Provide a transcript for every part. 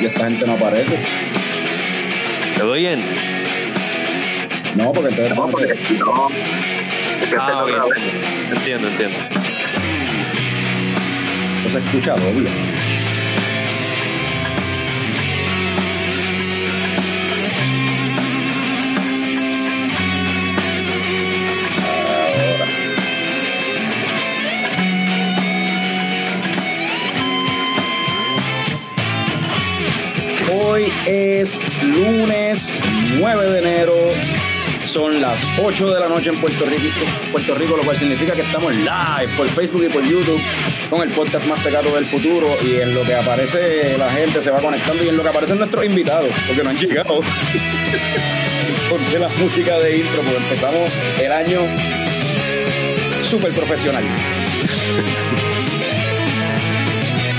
Y esta gente no aparece. ¿Te doy en? No, porque entonces. No, porque no. Ah, otra ok. vez. Entiendo, entiendo. no se escucha doble. Hoy es lunes 9 de enero. Son las 8 de la noche en Puerto Rico, Puerto Rico, lo cual significa que estamos live por Facebook y por YouTube con el podcast más pegado del futuro. Y en lo que aparece la gente se va conectando y en lo que aparecen nuestros invitados, porque no han llegado. porque la música de intro, pues empezamos el año súper profesional.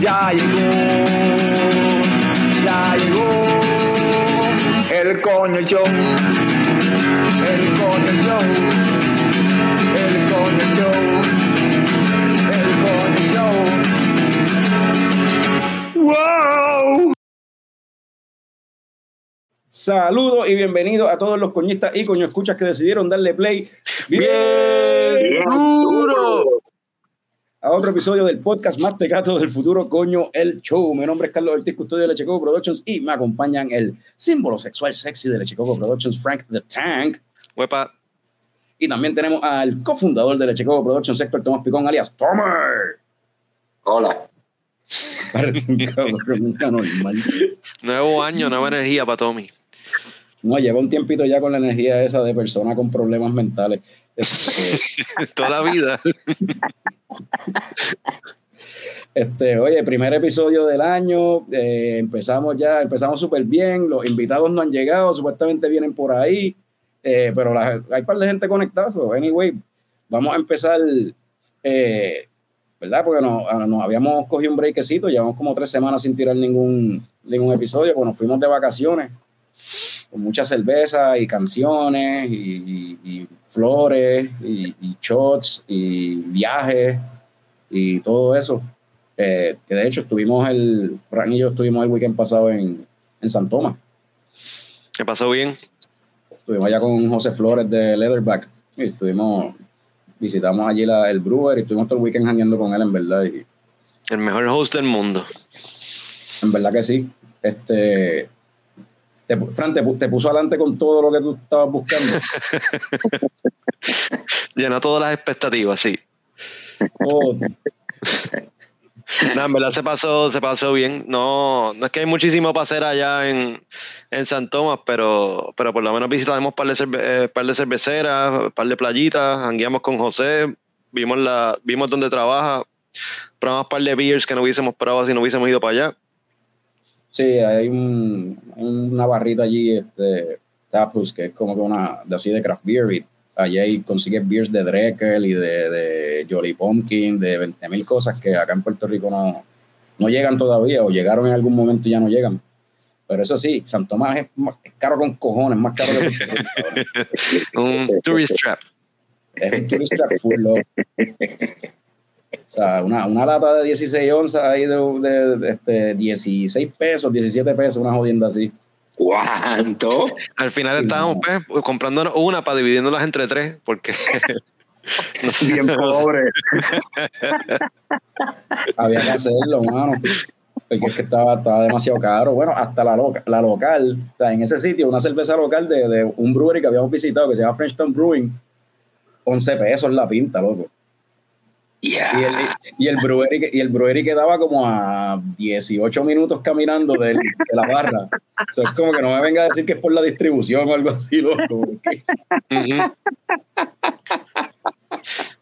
Ya llegó, ya llegó el coño show, el coño show, el coño show, el coño show. ¡Wow! Saludos y bienvenidos a todos los coñistas y coño escuchas que decidieron darle play ¡Bien! Bien ¡Duro! A otro episodio del podcast más tecato del futuro, coño, el show. Mi nombre es Carlos Ortiz, custodio de Lechecoco Productions y me acompañan el símbolo sexual sexy de Lechecoco Productions, Frank the Tank. Huepa. Y también tenemos al cofundador de Lechecoco Productions, Héctor Tomás Picón, alias Tomer. Hola. Parece un cabrón, nunca normal. Nuevo año, nueva energía para Tommy. No, lleva un tiempito ya con la energía esa de persona con problemas mentales. Este, Toda la vida. Este, oye, primer episodio del año, eh, empezamos ya, empezamos súper bien, los invitados no han llegado, supuestamente vienen por ahí, eh, pero la- hay un par de gente conectada, so, anyway, vamos a empezar, eh, ¿verdad? Porque nos, ah, nos habíamos cogido un breakcito, llevamos como tres semanas sin tirar ningún, ningún episodio, pues nos fuimos de vacaciones, con mucha cerveza y canciones y, y- y flores y, y shots y viajes y todo eso. Eh, que de hecho estuvimos el, Fran y yo estuvimos el weekend pasado en, en San Tomás. ¿Qué pasó bien? Estuvimos allá con José Flores de Leatherback y estuvimos, visitamos allí la- el brewer y estuvimos todo el weekend jangueando con él, en verdad. Y El mejor host del mundo. en verdad que sí. Este, te, Fran, te, pu- te puso adelante con todo lo que tú estabas buscando. Llenó todas las expectativas, sí. Oh, No, en verdad se pasó, se pasó bien. No, no es que hay muchísimo para hacer allá en, en San Tomás, pero, pero por lo menos visitamos un par de, cerve- eh, par de cerveceras, un par de playitas, hangueamos con José, vimos la, vimos dónde trabaja, probamos un par de beers que no hubiésemos probado si no hubiésemos ido para allá. Sí, hay un- una barrita allí, este, Taplus, que es como que una, de así de craft beer. Y allí ahí consigues beers de Dreckel y de, de Jolly Pumpkin, de 20 mil cosas que acá en Puerto Rico no, no llegan todavía o llegaron en algún momento y ya no llegan. Pero eso sí, San Tomás es, más- es caro con cojones, más caro que Puerto Rico, cabrón. Un tourist trap. Es un tourist trap full, loco. O sea, una, una lata de 16 onzas ahí de, de- de, este, 16 pesos, 17 pesos, una jodienda así. ¿Cuánto? Al final estábamos pues, comprándonos una para dividiéndolas entre tres, porque no sé, Bien pobre. Había que hacerlo, mano. Porque es que estaba, estaba demasiado caro. Bueno, hasta la, loca, la local, o sea, en ese sitio, una cerveza local de, de un brewery que habíamos visitado que se llama Frenchtown Brewing, 11 pesos la pinta, loco. Y el, y el, brewery, y el brewery quedaba como a 18 minutos caminando de, la barra. O sea, es como que no me venga a decir que es por la distribución o algo así, loco.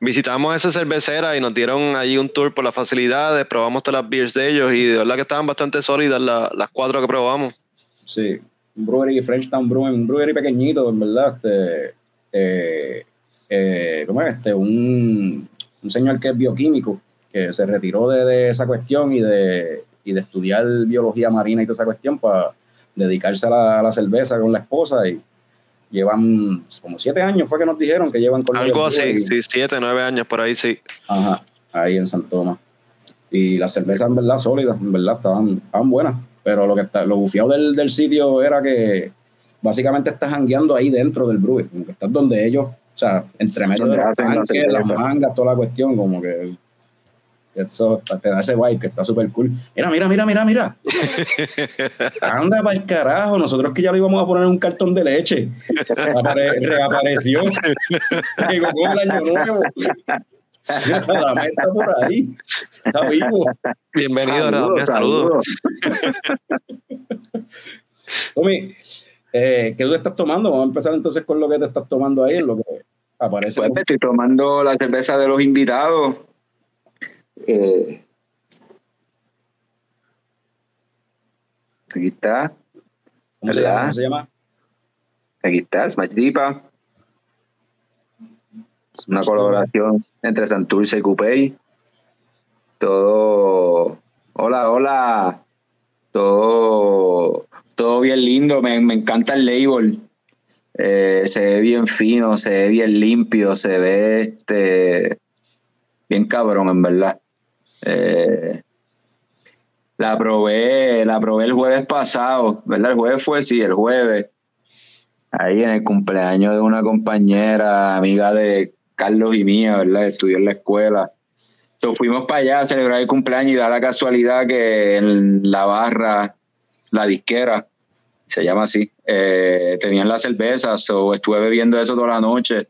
visitamos esa cervecera y nos dieron ahí un tour por las facilidades, probamos todas las beers de ellos y de verdad que estaban bastante sólidas las cuatro que probamos. Sí, un brewery Frenchtown Brewing, un brewery pequeñito, en verdad. Este, eh, eh, ¿Cómo es? Este, un, un señor que es bioquímico, que se retiró de, esa cuestión y de, y de estudiar biología marina y toda esa cuestión para dedicarse a la, cerveza con la esposa y llevan como siete años fue que nos dijeron que llevan con algo así, sí, siete, nueve años por ahí, sí. Ajá, ahí en San Tomás. Y las cervezas en verdad sólidas, en verdad estaban, estaban buenas, pero lo que está, lo bufiado del, del sitio era que básicamente estás jangueando ahí dentro del brewery, como que estás donde ellos, sea, entre medio de los tanques, las mangas, toda la cuestión, como que eso te da ese vibe que está súper cool. Mira, mira, mira, mira, mira. Anda para el carajo. Nosotros que ya lo íbamos a poner en un cartón de leche. reapareció. Llegó con el año nuevo. Mira, la meta por ahí. Está vivo. Bienvenido, saludos. saludos. Tommy, eh, ¿qué tú estás tomando? Vamos a empezar entonces con lo que te estás tomando ahí, en lo que aparece. Pues estoy tomando la cerveza de los invitados eh, aquí está. ¿Cómo se, llama? Aquí está, Smash Dipa. Una colaboración entre Santurce y Coupey. Todo. Hola, hola. Todo, todo bien lindo. Me, encanta el label. Eh, se ve bien fino, se ve bien limpio, se ve este bien cabrón, en verdad. Eh, la probé, la probé el jueves pasado, ¿verdad? El jueves fue, sí, el jueves. Ahí en el cumpleaños de una compañera, amiga de Carlos y mía, ¿verdad? Estudió en la escuela. Entonces fuimos para allá a celebrar el cumpleaños y da la casualidad que en la barra, la disquera, se llama así, eh, tenían las cervezas, o estuve bebiendo eso toda la noche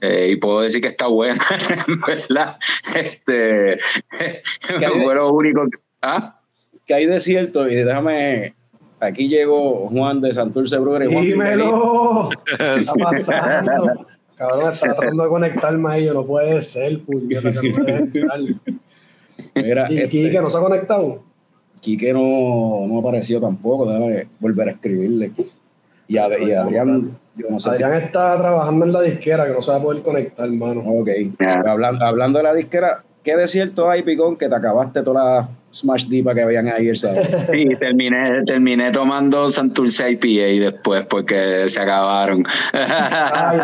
eh, y puedo decir que está buena, ¿verdad? Este, fue lo único. ¿ah? Que hay de cierto, y déjame. Aquí llegó Juan de Santurce Brewery. ¡Dímelo! ¿Qué está pasando? Cabrón, está tratando de conectarme ahí, no puede ser, puñeta, que no puede Mira, ¿Y este, Kike no se ha conectado? Quique no, no apareció tampoco, déjame volver a escribirle. Y, y Adrián, Adrián está trabajando en la disquera que no se va a poder conectar, hermano. Ok. Hablando, hablando de la disquera, ¿qué de cierto hay, Picón, que te acabaste toda la Smash Dipa que habían ahí Sí, terminé, terminé tomando Santurce IPA después porque se acabaron. Ay,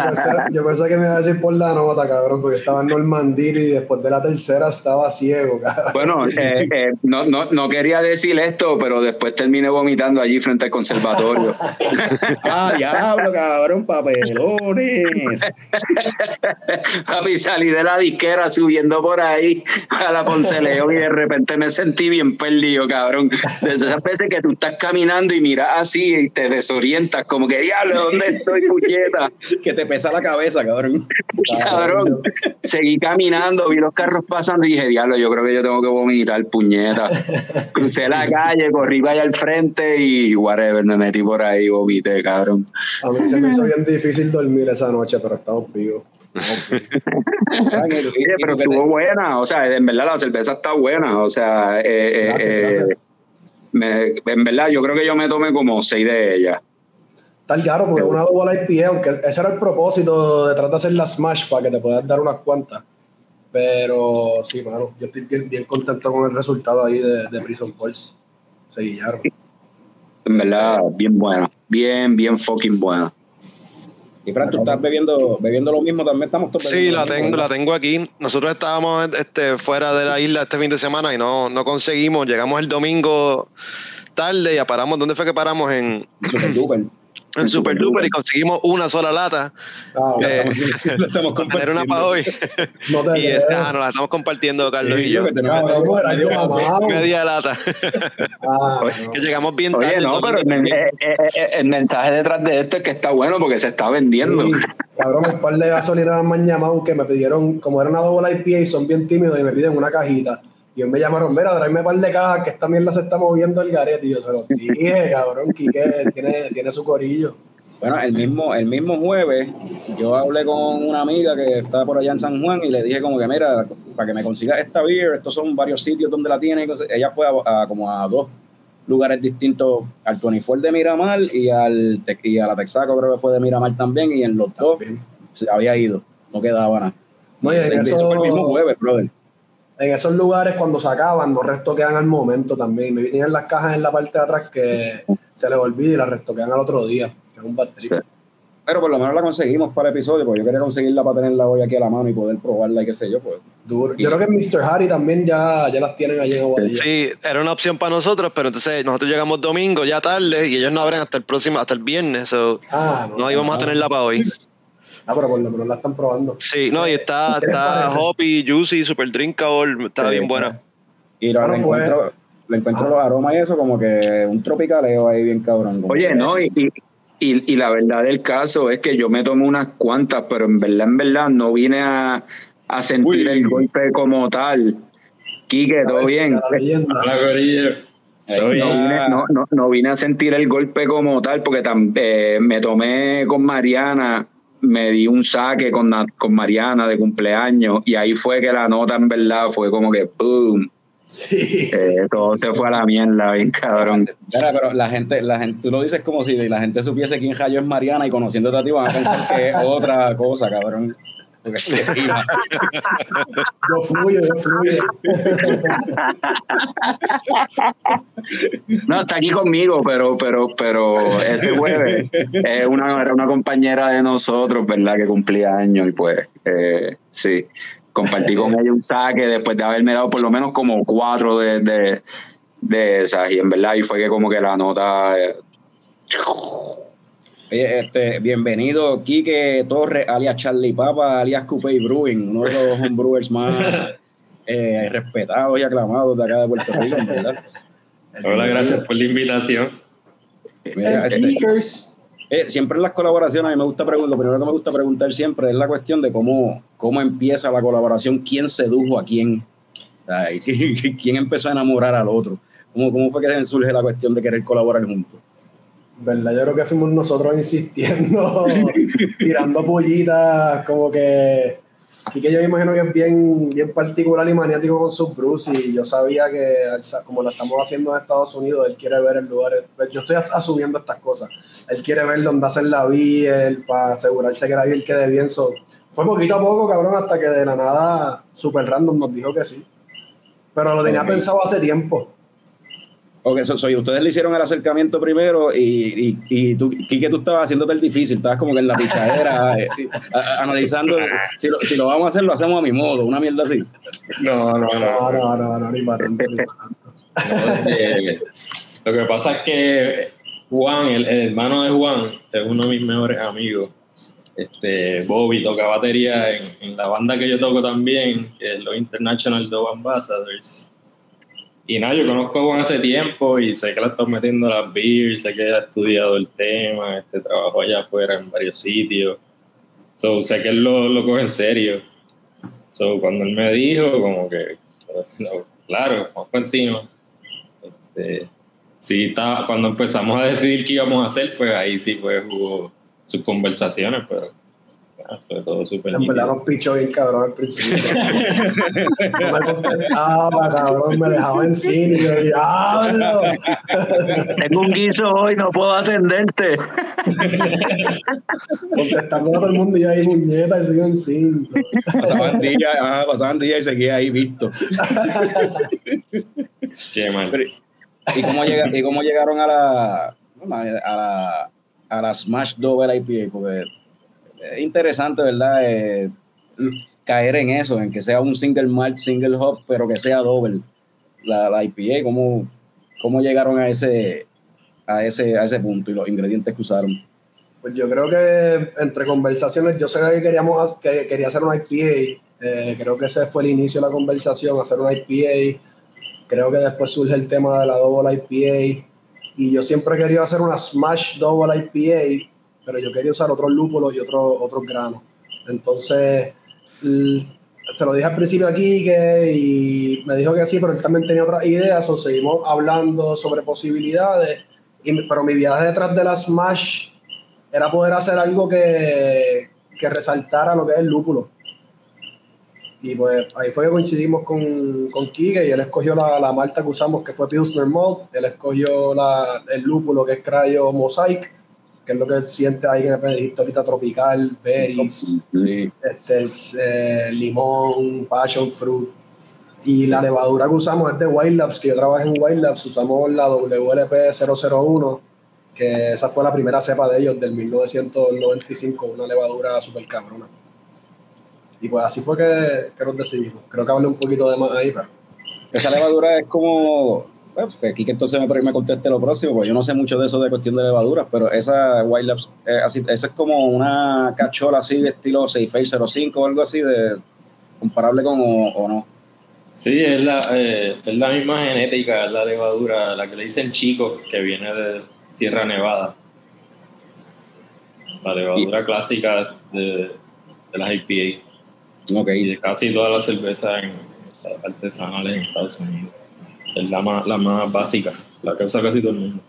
yo, pensé, que me iba a decir por la nota, cabrón, porque estaba en Normandy y después de la tercera estaba ciego, cabrón. Bueno, eh, eh, no, no, no, quería decir esto, pero después terminé vomitando allí frente al conservatorio. ah, diablo, cabrón, papelones. Papi, salí de la disquera subiendo por ahí a la Ponce León y de repente me sentí bien perdido, cabrón. Desde esas veces que tú estás caminando y miras así y te desorientas, como que, diablo, ¿dónde estoy, puñeta? que te pesa la cabeza, cabrón. cabrón. Seguí caminando, vi los carros pasando y dije, diablo, yo creo que yo tengo que vomitar, puñeta. Crucé la calle, corrí para allá al frente y whatever, me metí por ahí, vomité, cabrón. A mí se me hizo bien difícil dormir esa noche, pero estamos vivos. Oye, pero estuvo buena, o sea, en verdad la cerveza está buena, o sea, eh, eh, eh, en verdad yo creo que yo me tomé como seis de ellas. Está claro, porque una doble IPA, aunque ese era el propósito de tratar de hacer la Smash para que te puedas dar unas cuantas. Pero sí, mano, yo estoy bien, contento con el resultado ahí de, de Prison Pulse. Se guillaron. En verdad, bien buena. Bien, bien fucking buena. Y Fran, tú estás bebiendo, bebiendo lo mismo, también estamos todos Sí, la tengo, la tengo aquí. Nosotros estábamos este, fuera de la isla este fin de semana y no, no conseguimos. Llegamos el domingo tarde y paramos. ¿Dónde fue que paramos? En en Super Duper y conseguimos una sola lata. Ah, eh, estamos compartiendo. una para hoy. No y esta, ah, nos la estamos compartiendo Carlos y yo. media lata. Ah, que llegamos bien tarde. Oye, no, pero eh, eh, el, mensaje detrás de esto es que está bueno porque se está vendiendo. cabrón, un par de gasolineras me han llamado que me pidieron, como era una doble IPA y son bien tímidos y me piden una cajita. Y ellos me llamaron, mira, tráeme un par de cajas que esta mierda se está moviendo el garete. Y yo se lo dije, cabrón, Quique tiene, tiene su corillo. Bueno, el mismo, el mismo jueves yo hablé con una amiga que está por allá en San Juan y le dije como que mira, para que me consiga esta beer, estos son varios sitios donde la tiene. Ella fue a, como a dos lugares distintos, al 24 de Miramar y, al, y a la Texaco creo que fue de Miramar también y en los dos se había ido, no quedaba nada. No, y en eso, el mismo jueves, brother. En esos lugares cuando se acaban, no restoquean al momento también. Me tienen las cajas en la parte de atrás que se les olvida y las restoquean al otro día un Pero por lo menos la conseguimos para el episodio, porque yo quería conseguirla para tenerla hoy aquí a la mano y poder probarla y qué sé yo. Pues. Duro. Yo creo que Mr. Harry también ya, ya las tienen allí en Aguadilla. Sí, era una opción para nosotros, pero entonces nosotros llegamos domingo ya tarde y ellos no abren hasta el próximo, hasta el viernes. ah, no, íbamos a tenerla para hoy. Ah, pero por lo menos la están probando. Sí, no, y está, está hoppy, juicy, super drinkable, está bien buena. Y lo, le encuentro, le encuentro los aromas y eso como que un tropicaleo ahí bien cabrón. Oye, no, y, y, la verdad del caso es que yo me tomé unas cuantas, pero en verdad, en verdad, no vine a, sentir el golpe como tal. Quique, ¿todo bien? No vine, a sentir el golpe como tal, porque eh, me tomé con Mariana, me di un saque con, con Mariana de cumpleaños, y ahí fue que la nota en verdad fue como que ¡boom! Sí. Eh, todo se fue a la mierda, bien cabrón. pero la gente, la gente, tú lo dices como si la gente supiese quién Jayo es Mariana y conociéndote a ti van a pensar que es otra cosa, cabrón. yo fluyo, yo fluyo. No, está aquí conmigo, pero, pero, pero ese jueves es una, una compañera de nosotros, ¿verdad? Que cumplía años y pues, eh, sí compartí con ella un saque después de haberme dado por lo menos como cuatro de, esas y en verdad y fue que como que la nota eh, este, bienvenido Quique Torres, alias Charlie Papa, alias Coupe Brewing, uno de los homebrewers más eh, respetados y aclamados de acá de Puerto Rico, ¿verdad? Hola, gracias por la invitación. Mira, este, eh, siempre en las colaboraciones, a mí me gusta preguntar, lo primero que me gusta preguntar siempre es la cuestión de cómo, cómo empieza la colaboración, quién sedujo a quién, quién empezó a enamorar al otro, cómo, cómo fue que surge la cuestión de querer colaborar juntos. ¿Verdad? Yo creo que fuimos nosotros insistiendo, tirando pollitas, como que Así que yo me imagino que es bien, bien particular y maniático con sus Bruce y yo sabía que como lo estamos haciendo en Estados Unidos, él quiere ver el lugar, yo estoy asumiendo estas cosas, él quiere ver dónde hacer la biel para asegurarse que la biel quede bien. fue poquito a poco, cabrón, hasta que de la nada, super random, nos dijo que sí. Pero lo tenía pensado hace tiempo. Ok, soy, ustedes le hicieron el acercamiento primero y, y, y tú, Kike, tú estabas haciéndote el difícil, estabas como que en la pichadera, eh, analizando si lo, si lo, vamos a hacer, lo hacemos a mi modo, una mierda así. No, no, no. No, no, no, ni para tanto, Lo que pasa es que Juan, el, hermano de Juan, es uno de mis mejores amigos. Este, Bobby toca batería en, en la banda que yo toco también, que es los International Dove Ambassadors y nada, yo conozco a Juan hace tiempo y sé que la está metiendo las beers, sé que ha estudiado el tema, este trabajo allá afuera en varios sitios. So, sé que él lo, lo coge en serio. So, cuando él me dijo, como que, claro, vamos por encima. Este, sí, está, cuando empezamos a decidir qué íbamos a hacer, pues ahí sí pues hubo sus conversaciones, pero fue todo súper En verdad bien cabrón al principio. no me contestaba, cabrón, me dejaba en cine y yo, diablo. Tengo un guiso hoy, no puedo atenderte. Contestando a todo el mundo y ahí muñeca y sigo en cine. Pasaban días, pasaban días y seguía ahí visto. Qué mal. ¿y, cómo llega, ¿Y cómo llegaron a la, a la, a la Smash Double IPA? Porque es interesante, ¿verdad? Eh, caer en eso, en que sea un single malt, single hop, pero que sea doble la, la IPA. ¿Cómo, ¿Cómo llegaron a ese, a, ese, a ese punto y los ingredientes que usaron? Pues yo creo que entre conversaciones, yo sé que queríamos que quería hacer una IPA. Eh, creo que ese fue el inicio de la conversación, hacer una IPA. Creo que después surge el tema de la double IPA. Y yo siempre quería hacer una Smash Double IPA pero yo quería usar otros lúpulos y otros otros granos. Entonces, se lo dije al principio aquí que, y me dijo que sí, pero él también tenía otras ideas, o seguimos hablando sobre posibilidades, y, pero mi viaje detrás de la Smash era poder hacer algo que, que resaltara lo que es el lúpulo. Y pues ahí fue que coincidimos con, con Kike y él escogió la, la malta que usamos, que fue Pilsner Malt. Él escogió la, el lúpulo, que es Crayo Mosaic, que es lo que siente ahí en el dijiste ahorita, tropical, berries, Sí. este, eh, limón, passion fruit. Y la levadura que usamos es de Wild Labs, que yo trabajé en Wild Labs, usamos la WLP 001, que esa fue la primera cepa de ellos del 1995, una levadura súper cabrona. Y pues así fue que, que nos decidimos. Creo que hablé un poquito de más ahí, pero Esa levadura es como. Bueno, que aquí que entonces me, me conteste lo próximo, porque yo no sé mucho de eso de cuestión de levaduras, pero esa Wild Labs, eh, así, esa es como una cachola así de estilo 6 o algo así, de comparable con o, o no. Sí, es la, eh, es la misma genética, es la levadura, la que le dicen chico, que viene de Sierra Nevada. La levadura clásica de, de las IPA Ok. y de casi todas las cervezas artesanales en Estados Unidos. Es la más, la más básica, la que usa casi todo el mundo.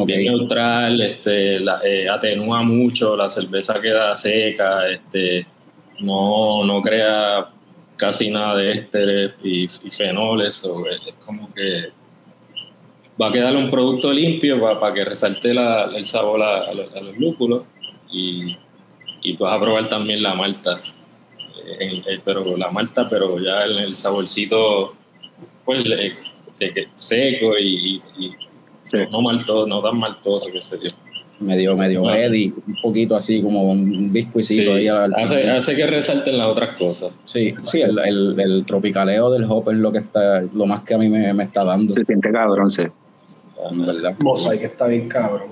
ok. Bien neutral, este, la- eh, atenúa mucho, la cerveza queda seca, este, no, no crea casi nada de ésteres y, y fenoles, o es, es como que va a quedar un producto limpio para, que resalte la- el sabor a, a los, a los lúpulos y, y vas a probar también la malta, eh, en- eh, pero la malta, pero ya el, el saborcito pues le- de que seco y, y- y Sí. no maltoso, no tan maltoso, qué sé yo. Medio, medio ready, un poquito así como un biscuicito Sí, ahí al- hace, hace que resalten las otras cosas. Sí, sí, el, el, el tropicaleo del hop es lo que está, lo más que a mí me, me está dando, Se siente cabrón, sí. en verdad. Mosaic está bien cabrón.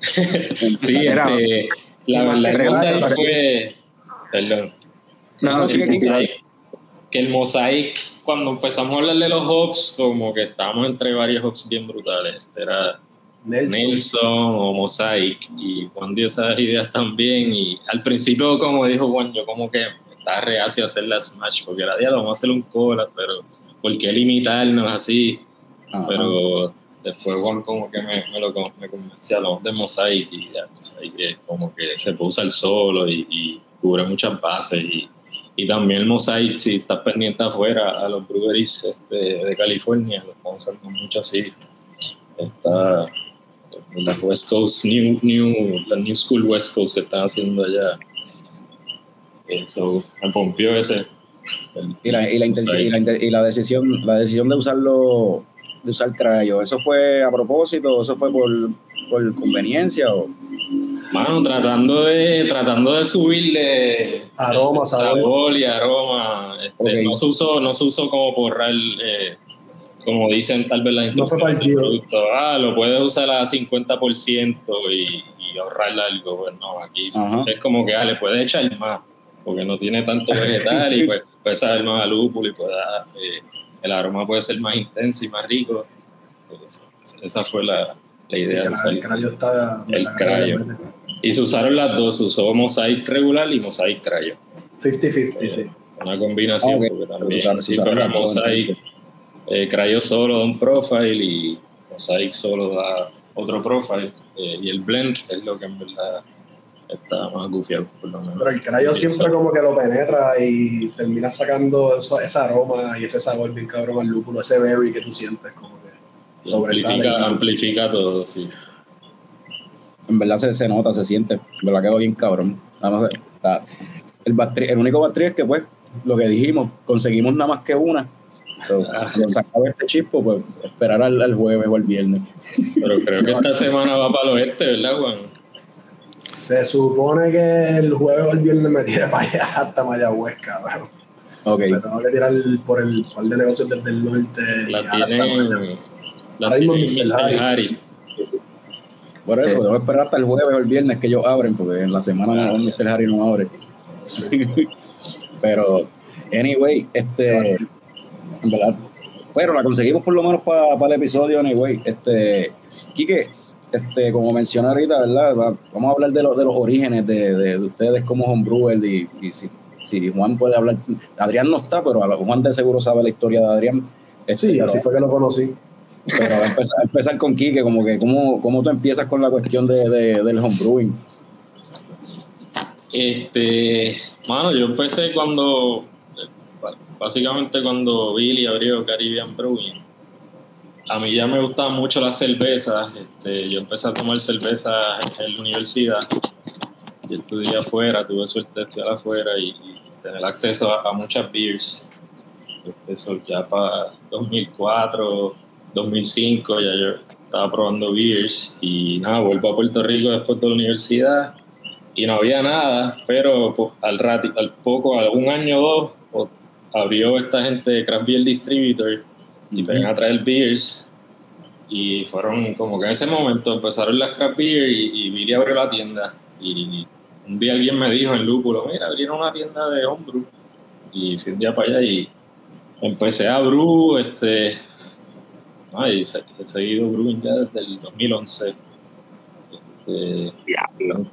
Sí, Era- la Era- verdad el era- mosaic era- fue, perdón, No, sí, sí, sí. Que el mosaic, cuando empezamos a hablar de los hops, como que estábamos entre varios hops bien brutales. Este era Nelson. Nelson o Mosaic y Juan dio esas ideas también y al principio como dijo Juan yo como que estaba reacio a hacer la Smash porque era día vamos a hacer un cola pero ¿por qué limitarnos así? Ajá. pero después Juan como que me, me lo me convenció hablamos de Mosaic y ya Mosaic es como que se puede usar solo y, y cubre muchas bases y, y también el Mosaic si estás pendiente afuera a los breweries este, de California lo están usando mucho así está la West Coast, New, New, la New School West Coast que están haciendo allá. Eso, me pompió ese. el- Y la, y la, y la, y la decisión, la decisión de usarlo, de usar crayo, ¿eso fue a propósito? ¿Eso fue por, por conveniencia? O? Mano, tratando de, tratando de subirle Aroma, sabor. sabor y aroma. Este, no, se usó, no se usó como porrar, eh, como dicen tal vez la No fue del producto. Ah, lo puedes usar a 50% y, y ahorrarle algo. Pues no, aquí Ajá. es como que ah, le puedes echar más, porque no tiene tanto vegetal y pues puede saber más a lúpulo y pueda, eh, el aroma puede ser más intenso y más rico. Pues, esa fue la, la idea. de usar- el crayo está. El la- crayo. Y se usaron las dos, se usó Mosaic regular y Mosaic Crayo. 50-50, sí. Una combinación, Ah, ok. porque también Usaron- si usaron fuera las dos, Mosaic, eh, Crayo solo da un profile y Mosaic solo da otro profile. eh, y el blend es lo que en verdad está más gufiado, por lo menos. Pero el crayo siempre como que lo penetra y termina sacando eso- ese aroma y ese sabor bien cabrón al lúpulo, ese berry que tú sientes como que sobresale. amplifica, amplifica todo, sí. En verdad se, se nota, se siente, me la quedó bien cabrón. Nada más, está- el, batri- el único battery es que, pues, lo que dijimos, conseguimos nada más que una. So, Ah. cuando se acabe este chispo, pues esperar al, al jueves o al viernes. Pero creo que esta semana va para el oeste, ¿verdad, Juan? Se supone que el jueves o el viernes me tire para allá hasta Mayagüez, cabrón. Ok, Me tengo que tirar por el par de negocios desde el norte. y La hasta tienen, la Ahora mismo tienen Mr. Harry. Mr. Harry. Por eso, tengo que esperar hasta el jueves o el viernes que ellos abren, porque en la semana no, Mr. Harry no abre. Pero, anyway, este, en verdad, pero la conseguimos por lo menos para el episodio, anyway. Este, Quique, este, como mencioné ahorita, ¿verdad? Va- Vamos a hablar de, los de los orígenes de, de, de ustedes como homebrewer y, y si, si Juan puede hablar, Adrián no está, pero lo- Juan de seguro sabe la historia de Adrián. Este, Sí, pero- así fue que lo conocí. Pero empezar, con Quique, como que cómo, cómo tú empiezas con la cuestión de, de, del homebrewing. Este, mano, yo empecé cuando, básicamente cuando Billy abrió Caribbean Brewing. A mí ya me gustaban mucho las cervezas. Este, yo empecé a tomar cerveza en la universidad. Yo estudié afuera, tuve suerte de estudiar afuera y, y tener acceso a, a muchas beers. Este, Eso ya para 2004, 2005, ya yo estaba probando beers y nada, vuelvo a Puerto Rico después de la universidad y no había nada, pero pues, al, rato, al poco, algún año o dos, pues, abrió esta gente de Craft Beer Distributor y ven a traer beers y fueron como que en ese momento empezaron las craft beer y, y Billy abrió la tienda y un día alguien me dijo en Lúpulo, mira, abrieron una tienda de homebrew y fui un día para allá y empecé a brew, este, ay, he seguido brewing ya desde el 2011. Este,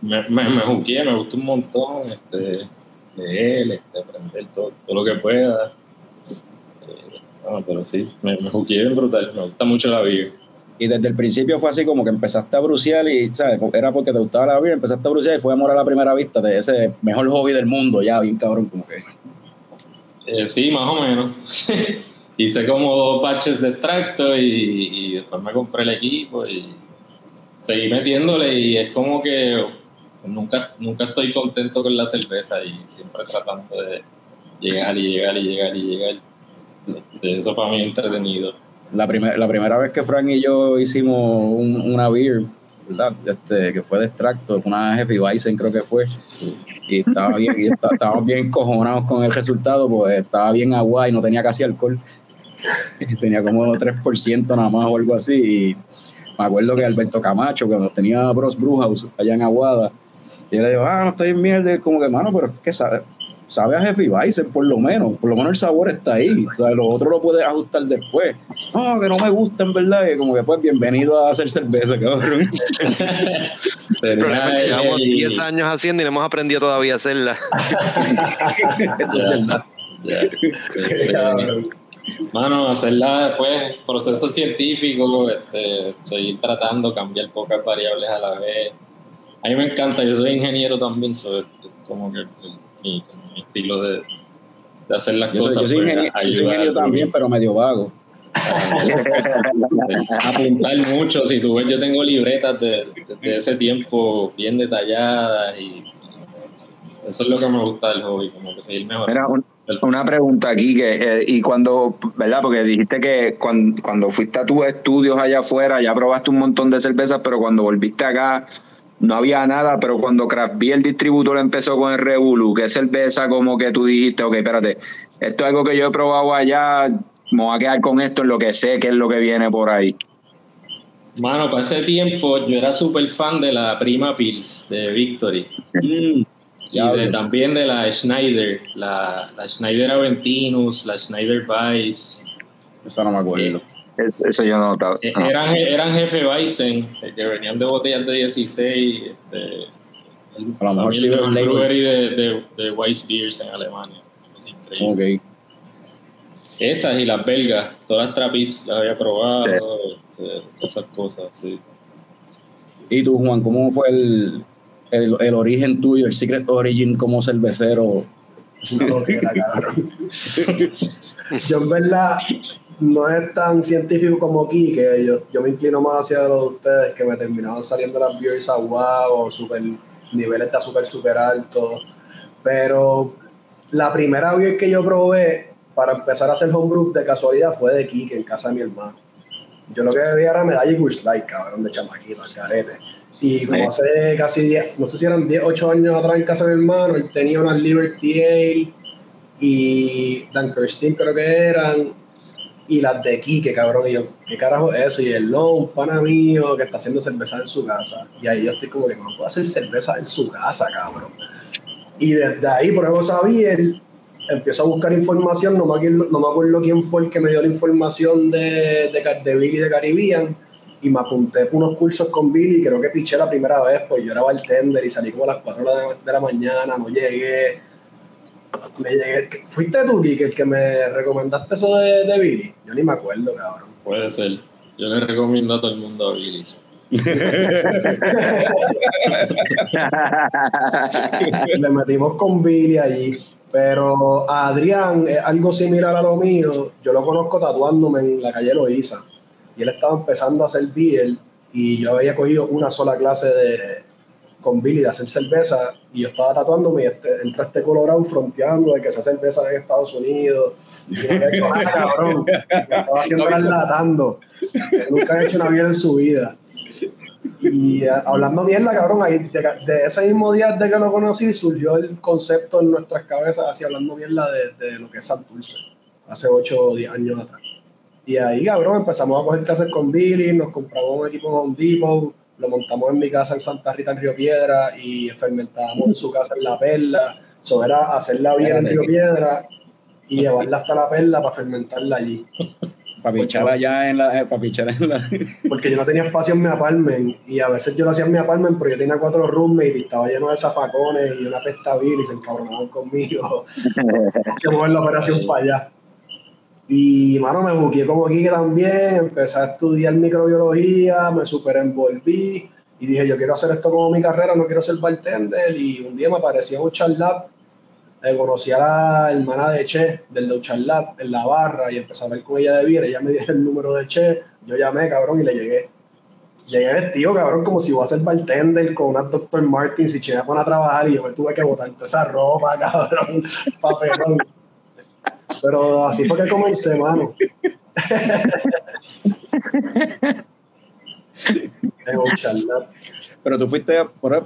me, me, me juqué, me gustó un montón, este, leer, este, aprender todo, todo lo que pueda. Eh, no, pero sí, me, me juqué bien brutal, me gusta mucho la vida. Y desde el principio fue así como que empezaste a bruciar y, ¿sabes? Era porque te gustaba la vida, empezaste a bruciar y fue amor a la primera vista de ese mejor hobby del mundo, ya, bien cabrón, como que. Eh, sí, más o menos. Hice como dos patches de extracto y, y, después me compré el equipo y seguí metiéndole y es como que nunca, nunca estoy contento con la cerveza y siempre tratando de llegar y llegar y llegar y llegar. Este, eso para mí es entretenido. La, primer, la primera vez que Frank y yo hicimos un, una beer, ¿verdad? Este, que fue de extracto, fue una Heavy Bison creo que fue, y estaba bien, y está, estábamos bien cojonados con el resultado, pues estaba bien agua y no tenía casi alcohol, tenía como 3% nada más o algo así, y me acuerdo que Alberto Camacho, cuando tenía Bros Brewhouse allá en Aguada, y yo le digo, ah, no estoy en mierda, como que, mano, pero es que sabe, sabe a Heavy Bison, por lo menos, por lo menos el sabor está ahí, o sea, lo otro lo puedes ajustar después. No, que no me gusta, en verdad, y como que, pues, bienvenido a hacer cerveza, cabrón. pero nada, llevamos 10 años haciendo y no hemos aprendido todavía a hacerla. Eso es verdad. Mano, hacerla después, proceso científico, este, seguir tratando, cambiar pocas variables a la vez. A mí me encanta, yo soy ingeniero también, so, es como que mi, mi estilo de, de, hacer las yo cosas. Soy, yo soy, pues, ingeniero, yo soy ingeniero también, pero medio vago. apuntar mucho, si tú ves, yo tengo libretas de, de, de ese tiempo bien detalladas y eso es lo que me gusta del hobby, como que seguir mejorando. Mira, un, una pregunta aquí, que, eh, y cuando, ¿verdad? Porque dijiste que cuando, cuando fuiste a tus estudios allá afuera, ya probaste un montón de cervezas, pero cuando volviste acá no había nada, pero cuando Craft Beer Distributor empezó con el Revolu, ¿qué cerveza como que tú dijiste, ok, espérate, esto es algo que yo he probado allá, me voy a quedar con esto en lo que sé que es lo que viene por ahí? Mano, para ese tiempo yo era súper fan de la Prima Pils de Victory. Mm. Y de, también de la Schneider, la, la Schneider Aventinus, la Schneider Weiss. Eso no me acuerdo. Eso, eso yo no notaba. No. Eran, eran jefe Weizen, que venían de botellas de 16. Este, el, a lo mejor sí el brewery de, de, de Weiss Beers en Alemania. Es increíble. Okay. Esas y las belgas, todas las trapis las había probado, sí. este, esas cosas, sí. ¿Y tú, Juan, cómo fue el, el, el, origen tuyo, el secret origin como cervecero. No, yo en verdad no es tan científico como que yo, yo me inclino más hacia lo de ustedes, que me terminaban saliendo las beers aguadas, super niveles de azúcar súper altos. Pero la primera beer que yo probé para empezar a hacer homebrew de casualidad fue de Kike, en casa de mi hermano. Yo lo que bebía era medalla y Bush Light, cabrón, de chamaquito, al carete. Y como sí. hace casi 10, no sé si eran 10, 8 años atrás en casa de mi hermano, él tenía unas Liberty Ale y Dunkerstein creo que eran, y las de Kike, cabrón. Y yo, ¿qué carajo es eso? Y el no, un pana mío que está haciendo cerveza en su casa. Y ahí yo estoy como que no puedo hacer cerveza en su casa, cabrón. Y desde ahí, por ejemplo, sabía, él empiezo a buscar información, no me, acuerdo, no me acuerdo quién fue el que me dio la información de, de, de Billy de Caribbean y me apunté por unos cursos con Billy, creo que piché la primera vez, pues yo era bartender y salí como a las 4 de la mañana, no llegué. Me llegué. ¿Fuiste tú, Kike, el que me recomendaste eso de, de, Billy? Yo ni me acuerdo, cabrón. Puede ser. Yo le recomiendo a todo el mundo a Billy's. Le metimos con Billy allí. Pero a Adrián es algo similar a lo mío. Yo lo conozco tatuándome en la calle Loíza. Y él estaba empezando a hacer beer y yo había cogido una sola clase de con Billy de hacer cerveza y yo estaba tatuándome y este, entra este colorado fronteando de que se hace cerveza en Estados Unidos. Y no había hecho nada cabrón me estaba haciendo latando nunca había hecho una beer en su vida. Y uh, hablando mierda, cabrón, ahí de, de, ese mismo día de que lo conocí surgió el concepto en nuestras cabezas, así hablando mierda de, de lo que es Santurce, hace 8 o 10 años atrás. Y ahí, cabrón, empezamos a coger clases con Billy, nos compramos un equipo Home Depot, lo montamos en mi casa en Santa Rita, en Río Piedra, y fermentábamos en su casa en La Perla. Eso era hacerla bien en Río Piedra y llevarla hasta La Perla para fermentarla allí. Para pichar allá en la, para pichar en la... Porque yo no tenía espacio en mi apartment y a veces yo lo hacía en mi apartment pero yo tenía cuatro roommates y estaba lleno de zafacones y una pesta y se encabronaban conmigo. que mover la operación para allá. Y, mano, me busqué como Quique también, empecé a estudiar microbiología, me super envolví y dije, yo quiero hacer esto como mi carrera, no quiero ser bartender. Y un día me apareció un charlap eh, conocí a la hermana de Che, del Douchar Lab, en la barra, y empecé a ver con ella de vida. Ella me dio el número de Che, yo llamé, cabrón, y le llegué. Llegué vestido, cabrón, como si iba a ser bartender con una Dr. Martins y Che me pone a trabajar y yo me tuve que botar toda esa ropa, cabrón, papelón. Pero así fue que comencé, mano. Pero tú fuiste,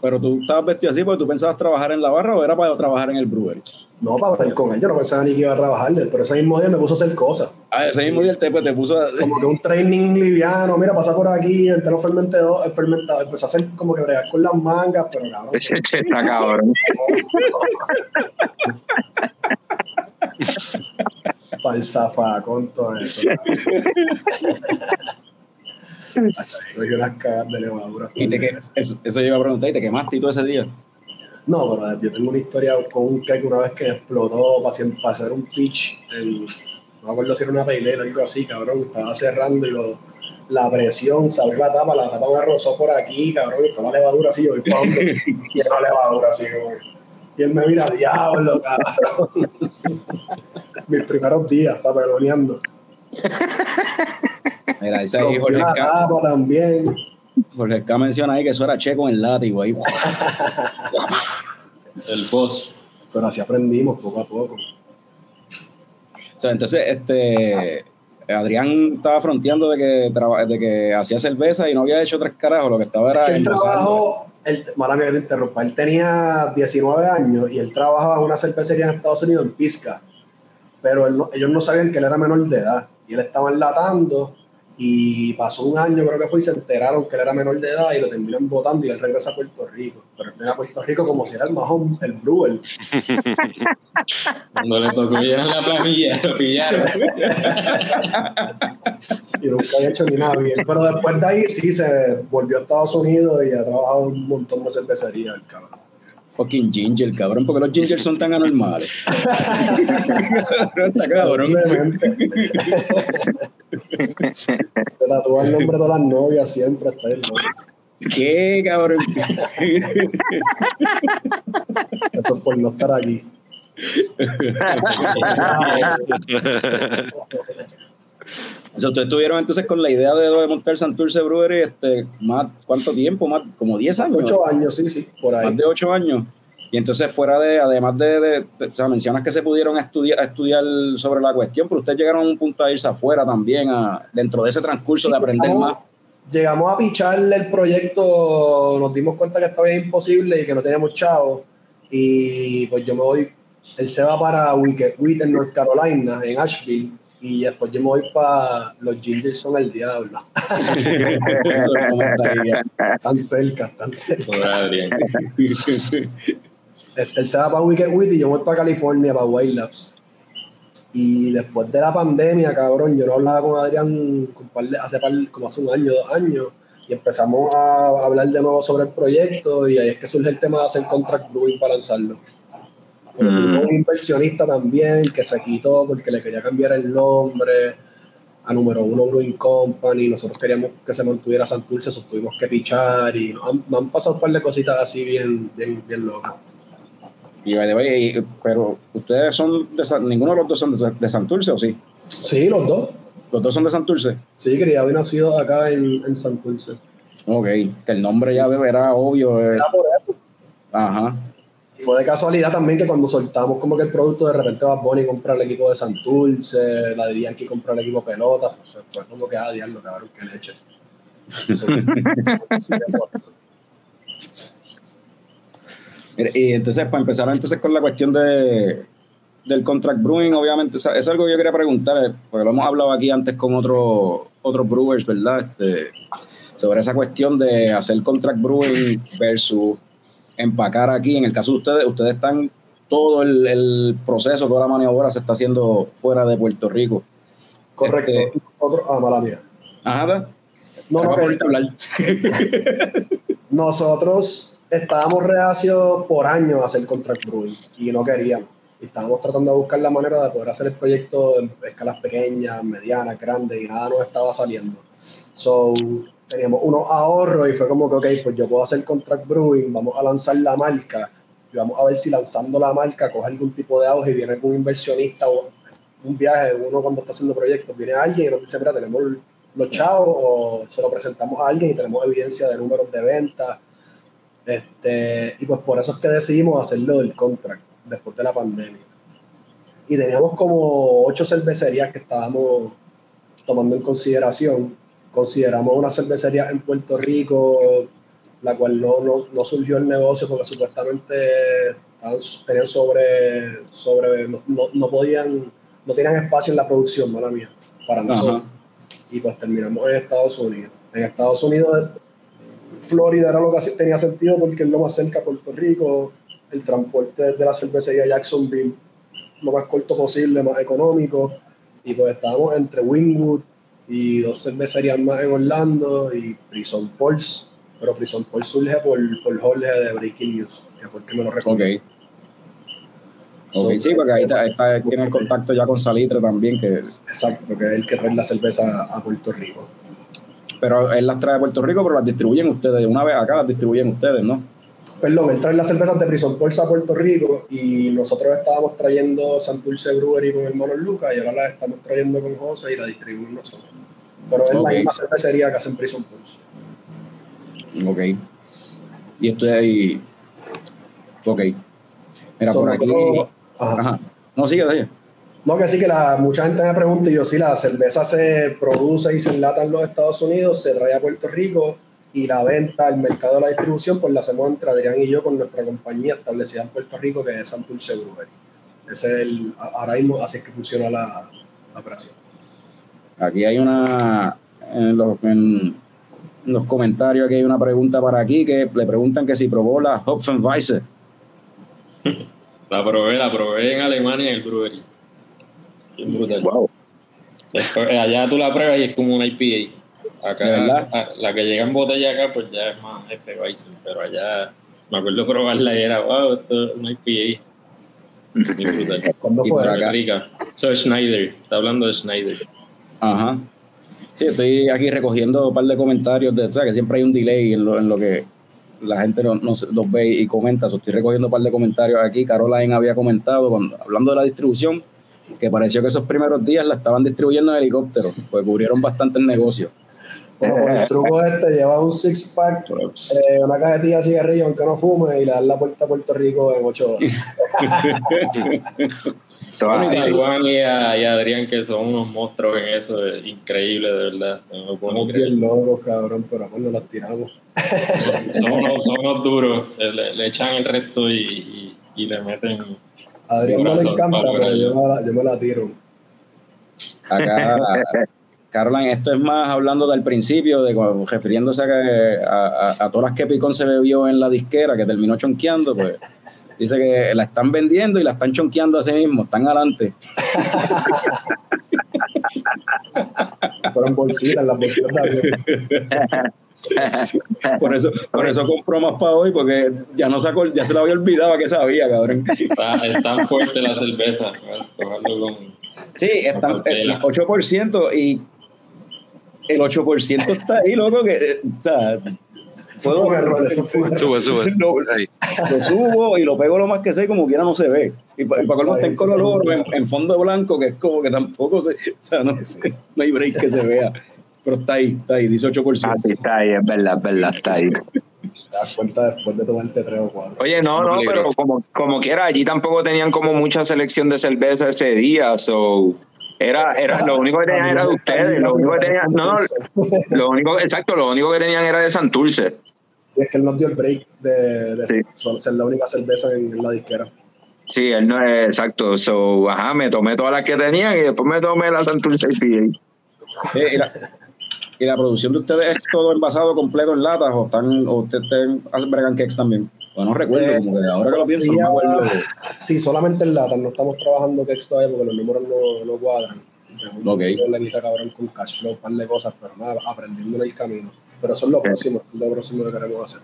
pero tú estabas vestido así porque tú pensabas trabajar en la barra o era para trabajar en el brewery. No, para ir con él. Yo no pensaba ni que iba a trabajar, pero ese mismo día me puso a hacer cosas. Ah, ese mismo día te, pues, te puso. Como que un training liviano, mira, pasa por aquí, entero fermentador, el fermentador. Empezó a hacer como que bregar con las mangas, pero cabrón. Ese está cabrón. para el zafacón todo eso. Cogí unas cagas de levadura. ¿Y te que, eso, eso iba a preguntar, ¿y te quemaste y todo ese día? No, pero yo tengo una historia con un cake una vez que explotó para, hacer un pitch. En, no me acuerdo si era una peilera o algo así, cabrón. Estaba cerrando y lo, la presión, salió la tapa, la tapa me rozó por aquí, cabrón. Y estaba la levadura así, yo voy para y era levadura así, como. Y él me mira, diablo, cabrón. Mis primeros días, papeloneando. Mira, ese ahí Jorge K. también. Jorge K menciona ahí que eso era che con el látigo ahí. el boss. Pero así aprendimos poco a poco. O sea, entonces, este. Adrián estaba fronteando de que, de que hacía cerveza y no había hecho tres carajos, lo que estaba era. el trabajo, el, mala mía que te interrumpa, él tenía 19 años y él trabajaba en una cervecería en Estados Unidos en Pisca, pero ellos no sabían que él era menor de edad y él estaba enlatando y pasó un año, creo que fue, y se enteraron que él era menor de edad y lo terminan votando y él regresa a Puerto Rico. Pero él viene a Puerto Rico como si era el majón, el Brewer. Cuando le tocó llegar la planilla, lo pillaron. y nunca había hecho ni nada bien. Pero después de ahí sí se volvió a Estados Unidos y ha trabajado en un montón de cervecerías, el cabrón fucking ginger, cabrón, porque los gingers son tan anormales. Está cabrón. Se tatúa el nombre de las novias siempre hasta ¿no? ¿Qué, cabrón? Eso es por no estar aquí. O sea, ustedes estuvieron entonces con la idea de, montar Santurce Brewery, este, más, ¿cuánto tiempo? Más, como 10 años. 8 años, sí, sí, por ahí. Más de 8 años. Y entonces fuera de, además de, o sea, mencionas que se pudieron estudiar, estudiar sobre la cuestión, pero ustedes llegaron a un punto a irse afuera también, a, dentro de ese transcurso de aprender más. Llegamos a picharle el proyecto, nos dimos cuenta que estaba imposible y que no teníamos chavo. Y pues yo me voy, él se va para Wicked en North Carolina, en Asheville y después yo me voy para los Gingers son el diablo. tan cerca, tan cerca. este, él se va para Wicked Wit y yo voy para California, para White Labs. Y después de la pandemia, cabrón, yo no hablaba con Adrián hace como hace un año, dos años, y empezamos a hablar de nuevo sobre el proyecto, y ahí es que surge el tema de hacer contract brewing para lanzarlo. Pero mm. un inversionista también que se quitó porque le quería cambiar el nombre. a número uno Brewing Company, nosotros queríamos que se mantuviera Santurce, eso tuvimos que pichar y nos han, nos han pasado un par de cositas así bien, bien, bien locas. Y, y- pero ustedes son de San- ninguno de los dos son de, de Santurce o sí? Sí, los dos. Los dos son de Santurce. Sí, criado y nacido acá en, en Santurce. Ok, que el nombre ya era obvio. eh, Era por eso. Ajá. Fue de casualidad también que cuando soltamos como que el producto, de repente Bad Bunny comprar el equipo de Santurce, la de Yankee comprar el equipo pelota, fue, fue como que, ah, diablo, cabrón, qué leche. Y entonces, para empezar entonces con la cuestión de, del contract brewing, obviamente, es, algo que yo quería preguntar, eh, porque lo hemos hablado aquí antes con otro, otros brewers, ¿verdad? Este, sobre esa cuestión de hacer contract brewing versus empacar aquí. En el caso de ustedes, ustedes están, todo el, el proceso, toda la maniobra se está haciendo fuera de Puerto Rico. Correcto. Este- Otro, ah, mala mía. Ajá, No, no, para que nosotros estábamos reacios por años a hacer contract brewing y no queríamos. Y estábamos tratando de buscar la manera de poder hacer el proyecto en escalas pequeñas, medianas, grandes y nada nos estaba saliendo. So, teníamos unos ahorros y fue como que, ok, pues yo puedo hacer contract brewing, vamos a lanzar la marca y vamos a ver si lanzando la marca coge algún tipo de auge y viene algún inversionista o un viaje, uno cuando está haciendo proyectos, viene alguien y nos dice, mira, tenemos los chavos o se lo presentamos a alguien y tenemos evidencia de números de venta. Este, y pues por eso es que decidimos hacerlo del contract después de la pandemia. Y teníamos como ocho cervecerías que estábamos tomando en consideración. Consideramos una cervecería en Puerto Rico, la cual no, no, no surgió el negocio porque supuestamente tenían sobre, sobre no, no, podían, no tenían espacio en la producción, mala mía, para nosotros Ajá. y pues terminamos en Estados Unidos. En Estados Unidos, Florida era lo que tenía sentido porque es lo más cerca a Puerto Rico, el transporte desde la cervecería Jacksonville lo más corto posible, más económico, y pues estábamos entre Wingwood y dos cervecerías más en Orlando y Prison Pulse, pero Prison Pulse surge por, por Jorge de Breaking News, que fue el que me lo Ok. recomendó. Ok, sí, porque ahí está, está- tiene el contacto ya con Salitre también, que, Exacto, que es el que trae la cerveza a Puerto Rico. pero él las trae de Puerto Rico, pero las distribuyen ustedes. Una vez acá las distribuyen ustedes, ¿no? Perdón, él trae las cervezas de Prison Pulse a Puerto Rico y nosotros estábamos trayendo Santurce Brewery con hermano Lucas y ahora las estamos trayendo con José y la distribuimos nosotros. Pero es la misma cervecería que hacen Prison Pulse. Ok. Y estoy ahí. Ok. Mira, So, por aquí. nosotros- ajá. Ajá. No, sigue, sigue. No, que sí que la, mucha gente me pregunta y yo sí, la cerveza se produce y se enlata en los Estados Unidos, se trae a Puerto Rico y la venta, el mercado de la distribución, pues la hacemos entre Adrián y yo con nuestra compañía establecida en Puerto Rico que es Santurce Brewery. Ese es el, ahora mismo así es que funciona la, la operación. Aquí hay una. En los, en los comentarios aquí hay una pregunta para aquí que le preguntan que si probó la Hopfenweisse. La probé, la probé en Alemania en el brewery. Wow. Después, allá tú la pruebas y es como una IPA. Acá, ¿De verdad? a- la que llega en botella acá, pues ya es más Hefeweizen. Pero allá, me acuerdo probarla y era, wow, esto es una IPA. ¿Cuándo fue acá. rica. Eso es Schneider. Está hablando de Schneider. Ajá. Sí, estoy aquí recogiendo un par de comentarios. De, o sea, que siempre hay un delay en lo, en lo que la gente no, no se- los ve y comenta. So, estoy recogiendo un par de comentarios aquí. Caroline había comentado, cuando, hablando de la distribución, que pareció que esos primeros días la estaban distribuyendo en helicóptero, pues cubrieron bastantes negocios. Bueno, pues el truco este lleva un six pack, eh, una cajetilla de cigarrillos aunque no fume y le dan la puerta a Puerto Rico en ocho horas. Bueno, va y a. Juan y a, y a Adrián, que son unos monstruos en eso, es increíble, de verdad. No Estamos bien locos, cabrón, pero nos las tiramos. Son unos, son unos duros, le, le echan el resto y, y, y le meten. A Adrián no le encanta, pero yo me, la, yo me la tiro. Acá, Caroline, esto es más hablando del principio, de refiriéndose a, que- a, a- a todas las que Picón se bebió en la disquera, que terminó chonqueando, pues dice que la están vendiendo y la están chonqueando a sí mismo, están adelante. Pero en bolsitas, las bolsitas. Por eso, por eso compró más para hoy, porque ya no sacó, ya se le había olvidado a qué sabía, cabrón. Está, es tan fuerte la cerveza. Sí, están Con eh, cautela. 8% y el 8% está ahí, loco, que, eh, o sea, Eso fue un error, eso fue un error. Sube, sube. Lo, subo y lo pego lo más que sé, como quiera no se ve. Y para colmo está en color oro, en, en fondo blanco, que es como que tampoco se. O sea, no, no hay break que se vea. Pero está ahí, está ahí, 18%. Ah, sí, está ahí, es verdad, es verdad, está ahí. Te das cuenta después de tomarte tres o cuatro. Oye, no, no, pero como, como quiera, allí tampoco tenían como mucha selección de cerveza ese día, so era, era lo único que tenían era de ustedes, lo único que tenían, no, no, lo único, exacto, lo único que tenían era de Santurce. Sí, es que él nos dio el break de, de Sí. solo ser la única cerveza en, en la disquera. Sí, él no es exacto, so, ajá, me tomé todas las que tenían y después me tomé la Santurce IPA. Eh, y, la, y la producción de ustedes es todo envasado completo en latas o están o ustedes están- hacen bregan cakes también. Pues no recuerdo, Eh, como que ahora que lo pienso, no me acuerdo. Sí, solamente en lata, no estamos trabajando que todavía porque los números no, no cuadran. Ok. un problemita cabrón con cash flow, un par de cosas, pero nada, aprendiendo en el camino. Pero eso es lo próximo, lo próximo que queremos hacer.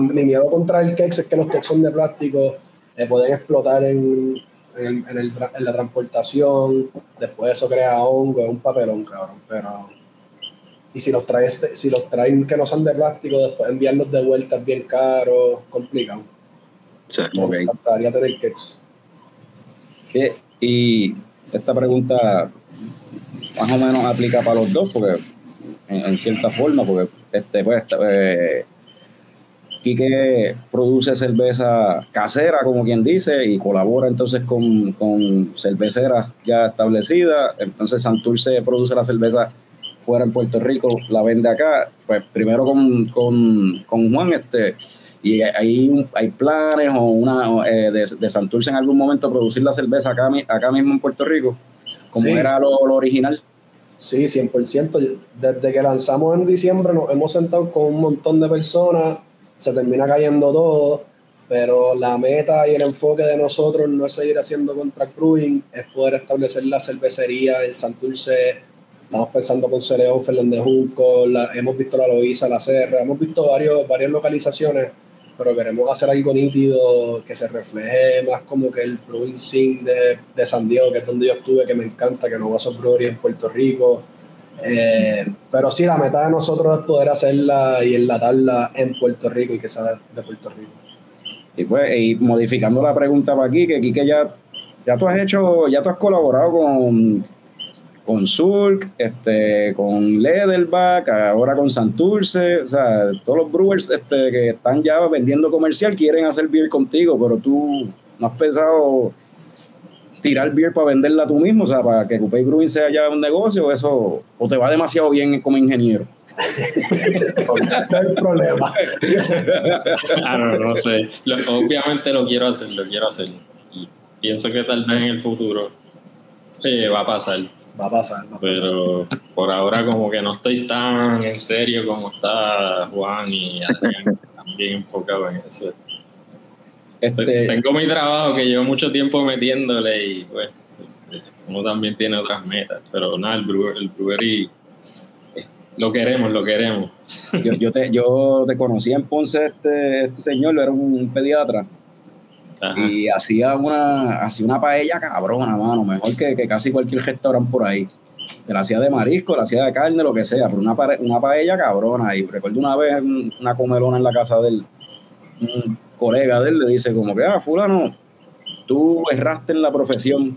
Mi miedo contra el cakes es que los cakes son de plástico, eh, pueden explotar en, en, el- en el tra- en la transportación, después eso crea hongo, es un papelón, cabrón, pero... Y si los traes, si los traen que no son de plástico, después enviarlos de vuelta es bien caro, complicado. Sí. Me encantaría tener. Eh, Y esta pregunta más o menos aplica para los dos, porque en, en cierta forma, porque este, pues, eh, Quique produce cerveza casera, como quien dice, y colabora entonces con, con cerveceras ya establecidas. Entonces Santurce produce la cerveza fuera en Puerto Rico, la vende acá. Pues primero con, con, con Juan, este, y hay, hay planes o una eh, de, de Santurce en algún momento producir la cerveza acá, acá mismo en Puerto Rico, como Sí. era lo, lo original. Sí, 100%. Desde que lanzamos en diciembre nos hemos sentado con un montón de personas, se termina cayendo todo, pero la meta y el enfoque de nosotros no es seguir haciendo contract brewing, es poder establecer la cervecería en Santurce. Estamos pensando con Celeón, Fernández Junco, hemos visto la Loíza, la Serra, hemos visto varios, varias localizaciones, pero queremos hacer algo nítido que se refleje más como que el brewing scene de, San Diego, que es donde yo estuve, que me encanta, que no va a ser brewery en Puerto Rico. Eh, pero sí, la meta de nosotros es poder hacerla y enlatarla en Puerto Rico y que sea de, Puerto Rico. Y pues, y modificando la pregunta para aquí, que Quique ya, ya tú has hecho, ya tú has colaborado con, con Zulk, este, con Leatherback, ahora con Santurce, o sea, todos los brewers este, que están ya vendiendo comercial quieren hacer beer contigo, pero tú no has pensado tirar beer para venderla tú mismo, o sea, para que Coupé Brewing sea ya un negocio, o eso, o te va demasiado bien como ingeniero. Ese es el problema. Ah, no, no sé. Lo- obviamente lo quiero hacer, lo quiero hacer. Y pienso que tal vez en el futuro eh, va a pasar. Va a pasar, va a pasar. Pero por ahora como que no estoy tan en serio como está Juan y Adrián también enfocado en eso. Este, Tengo mi trabajo que llevo mucho tiempo metiéndole y pues uno también tiene otras metas. Pero nada, el, brewer- el brewery lo queremos, lo queremos. yo, yo, te, yo te conocí en Ponce, este, este señor, era un pediatra. Y hacía una, hacía una paella cabrona, mano, mejor que, que casi cualquier restaurante por ahí. Te la hacía de marisco, la hacía de carne, lo que sea, pero una, una paella cabrona. Y recuerdo una vez un- una comelona en la casa del un colega de él le dice como que, ah, fulano, tú erraste en la profesión.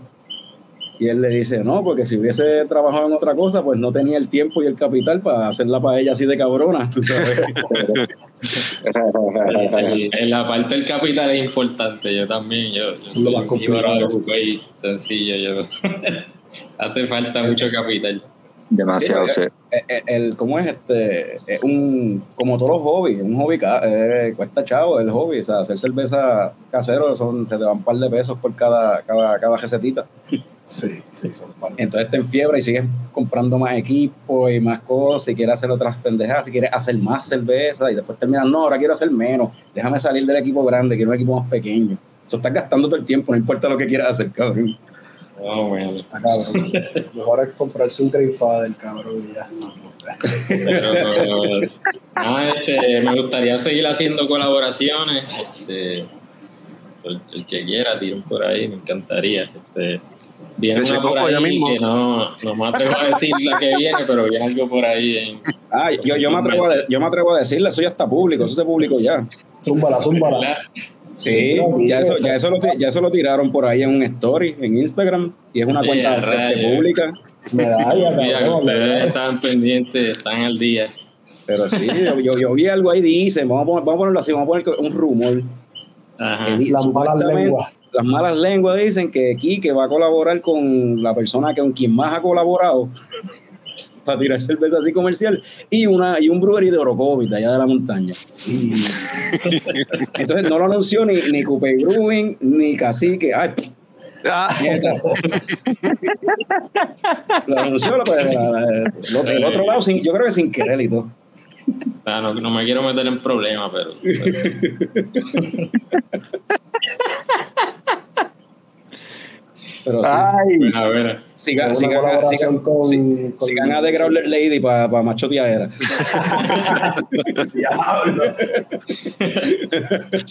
Y él le dice, no, porque si hubiese trabajado en otra cosa, pues no tenía el tiempo y el capital para hacer la paella así de cabrona, tú sabes. En la parte del capital es importante. Yo también, yo, yo es lo más un Coupé sencillo. Yo, hace falta mucho capital. Demasiado, sí. Eh, eh, el, ¿cómo es este? Es un, como todos los hobbies, un hobby eh, cuesta chavo el hobby, o sea, hacer cerveza casero son, se te van un par de pesos por cada, cada, cada recetita. Sí, sí, son par Entonces te enfiebra y sigues comprando más equipo y más cosas, y quieres hacer otras pendejadas, si quieres hacer más cerveza, y después terminas, no, ahora quiero hacer menos, déjame salir del equipo grande, quiero un equipo más pequeño. Eso estás gastando todo el tiempo, no importa lo que quieras hacer, cabrón. No, bueno. Está cabrón. Mejor es comprarse un Greenfather, cabrón, y ya. No. Pero, nada, este, me gustaría seguir haciendo colaboraciones. Este, el, el que quiera, tiren por ahí, me encantaría. Este, Viene una por ahí mismo. que no, no me atrevo a decir la que viene, pero viene algo por ahí. En, Ah, yo, yo, me atrevo a, de- yo me atrevo a decirle, eso ya está público, eso se publicó ya. Zúmbala, zúmbala. ¿verdad? Sí, ya eso, ya, eso lo, ya eso lo tiraron por ahí en un story, en Instagram, y es una Sí, cuenta a rayos. pública. Medalla, cabrón. ustedes estaban pendientes, están al día. Pero sí, yo, yo, yo vi algo ahí, dice, vamos a, poner- vamos a ponerlo así, vamos a poner un rumor. Ajá. Las malas lenguas. Las malas lenguas dicen que Quique va a colaborar con la persona con quien más ha colaborado para tirar cerveza así comercial y una y un brewery de Orocovis, allá de la montaña. Y Entonces no lo anunció ni, ni Coupe Brewing ni Cacique. Ay, Ah, lo anunció lo- del otro lado, sin, yo creo que sin querer y todo. Ah, no, no me quiero meter en problemas, pero, pero- Pero sí. Ay, bueno, a ver. Sigan, sigan, con, sigan a The Growler Lady para pa machoteadera. Diablo.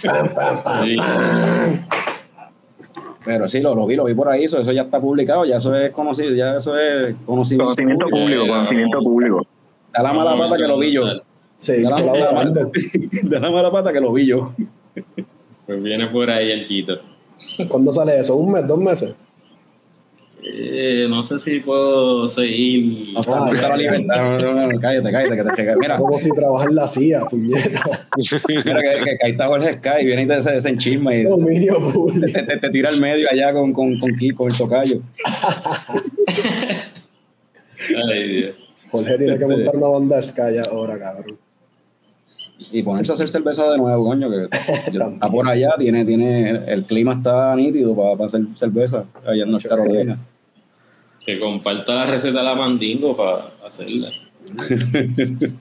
Pam, pam, pam, Sí. pam. Pero sí, lo, lo vi, lo vi por ahí, eso, eso ya está publicado, ya eso es conocido, ya eso es conocimiento. conocimiento público, conocimiento público. Da la mala pata que lo vi yo. Sí, Da la, da la colaborando. mala, da la mala pata que lo vi yo. Pues viene por ahí el quito. ¿Cuándo sale eso? ¿Un mes? ¿Dos meses? Eh, no sé si puedo seguir. No, está, Ah. No, no, no, cállate, cállate, que te llega. Mira, Como si trabaja en la CIA, puñeta. mira que, que, que ahí está Jorge Sky, viene y te se desenchisma y Dominio público. te, te- te tira al medio allá con, con, con, Kiko, el tocayo. Ay, Dios. Jorge tiene que montar una banda de Sky ahora, cabrón. Y ponerse a hacer cerveza de nuevo, coño, que está por allá, tiene, tiene, el, el clima está nítido para, hacer cerveza allá en North Carolina. Que comparta la receta de la mandingo para hacerla.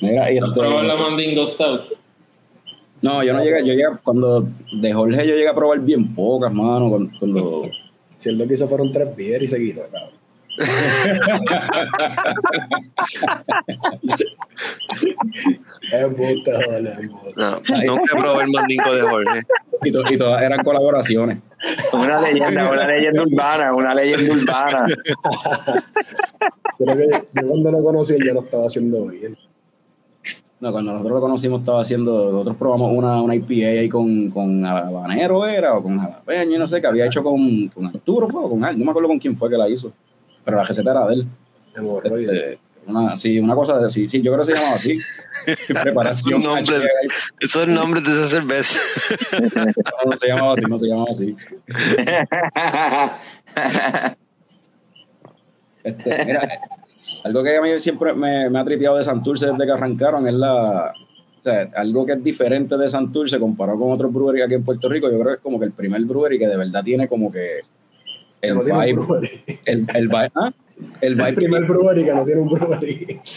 Mira, y ¿Has esto- probado la mandingo stout? No, yo no llegué, yo llegué, cuando de Jorge yo llegué a probar bien pocas, mano, cuando, cuando- Si él lo que hizo fueron tres beers y se quitó, cabrón. Es buste, joder, es no, nunca probé el mandingo de Jorge. y, to- y todas eran colaboraciones. Una leyenda, una leyenda urbana, una leyenda urbana. Creo que yo cuando lo conocí él ya lo estaba haciendo bien. No, cuando nosotros lo conocimos estaba haciendo, nosotros probamos una, una IPA ahí con, con habanero era, o con jalapeño, no sé, que había hecho con, con Arturo, fue, o con alguien, no me acuerdo con quién fue que la hizo, pero la receta era de él. Hemorroides. Este, una, sí, una cosa de sí, sí, yo creo que se llamaba así. Preparación. Nombre. Esos son nombres de esa cerveza. No, no se llamaba así, no se llamaba así. Este, mira, algo que a mí siempre me, me ha tripeado de Santurce desde que arrancaron es la. O sea, algo que es diferente de Santurce comparado con otros breweries aquí en Puerto Rico. Yo creo que es como que el primer brewery que de verdad tiene como que. Que El no tiene un vibe. brewery. El, el vibe. ¿ah? El El vibe primer brewery que no tiene un brewery.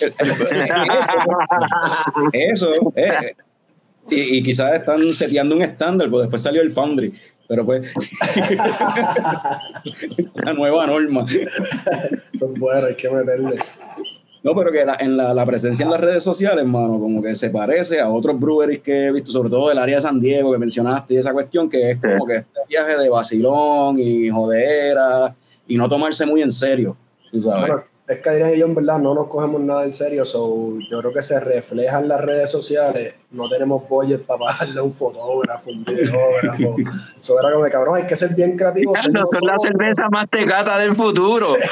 Eso, eh, y, y quizás están seteando un estándar, pues después salió el Foundry, pero pues la nueva norma. Son buenos, hay que meterle. No, pero que la, en la, la presencia en las redes sociales, mano, como que se parece a otros breweries que he visto, sobre todo del área de San Diego que mencionaste y esa cuestión, que es como que este viaje de vacilón y jodera y no tomarse muy en serio, tú sabes. Bueno, es que Adrián y yo en verdad no nos cogemos nada en serio, so yo creo que se refleja en las redes sociales, no tenemos budget para pagarle a un fotógrafo, un videógrafo, so era como, cabrón, hay que ser bien creativos. ser No son la cerveza más tecata del futuro.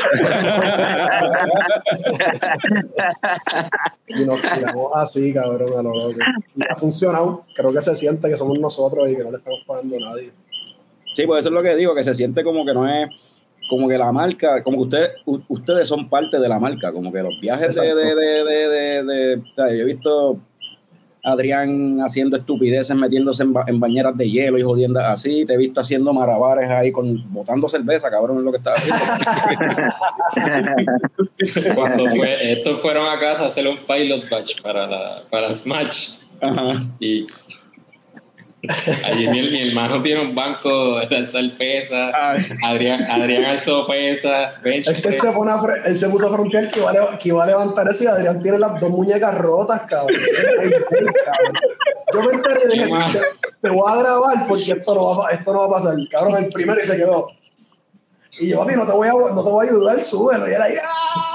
Y nos tiramos así, cabrón, a lo loco. Y ha funcionado, creo que se siente que somos nosotros y que no le estamos pagando a nadie. Sí, pues eso es lo que digo, que se siente como que no es, como que la marca, como que ustedes, u- ustedes son parte de la marca, como que los viajes de, de, de, de, de- de- o sea, yo he visto a Adrián haciendo estupideces, metiéndose en, ba- en bañeras de hielo y jodiendo así, te he visto haciendo marabares ahí, con botando cerveza, cabrón, es lo que está haciendo. Cuando fue, estos fueron a casa a hacer un pilot batch para, la, para Smash. Ajá. Y allí mi, mi hermano tiene un banco de alzar pesa. Adrián, Adrián alzó pesa. Bench Es que él press. se, pone a él se puso a frontear que iba, a, que iba a levantar eso y Adrián tiene las dos muñecas rotas, cabrón. Yo me enteré y dije, Qué mal. yo, te voy a grabar porque esto no va, esto no va a pasar. Cabrón, el primero y se quedó. Y yo, papi, no te voy a, no te voy a ayudar, súbelo. Y él ahí, ¡ay!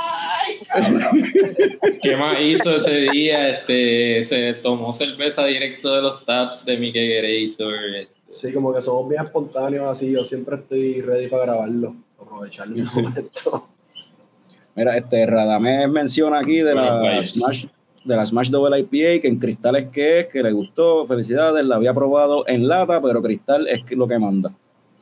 ¿Qué más hizo ese día? Este, se tomó cerveza directo de los taps de Mickey Gerator. Sí, como que somos bien espontáneos así. Yo siempre estoy ready para grabarlo, aprovechar el momento. Mira, este Radamés menciona aquí de la pues. Smash de la Smash Double IPA que en cristal es que es, que le gustó, felicidades, la había probado en lata, pero cristal es lo que manda.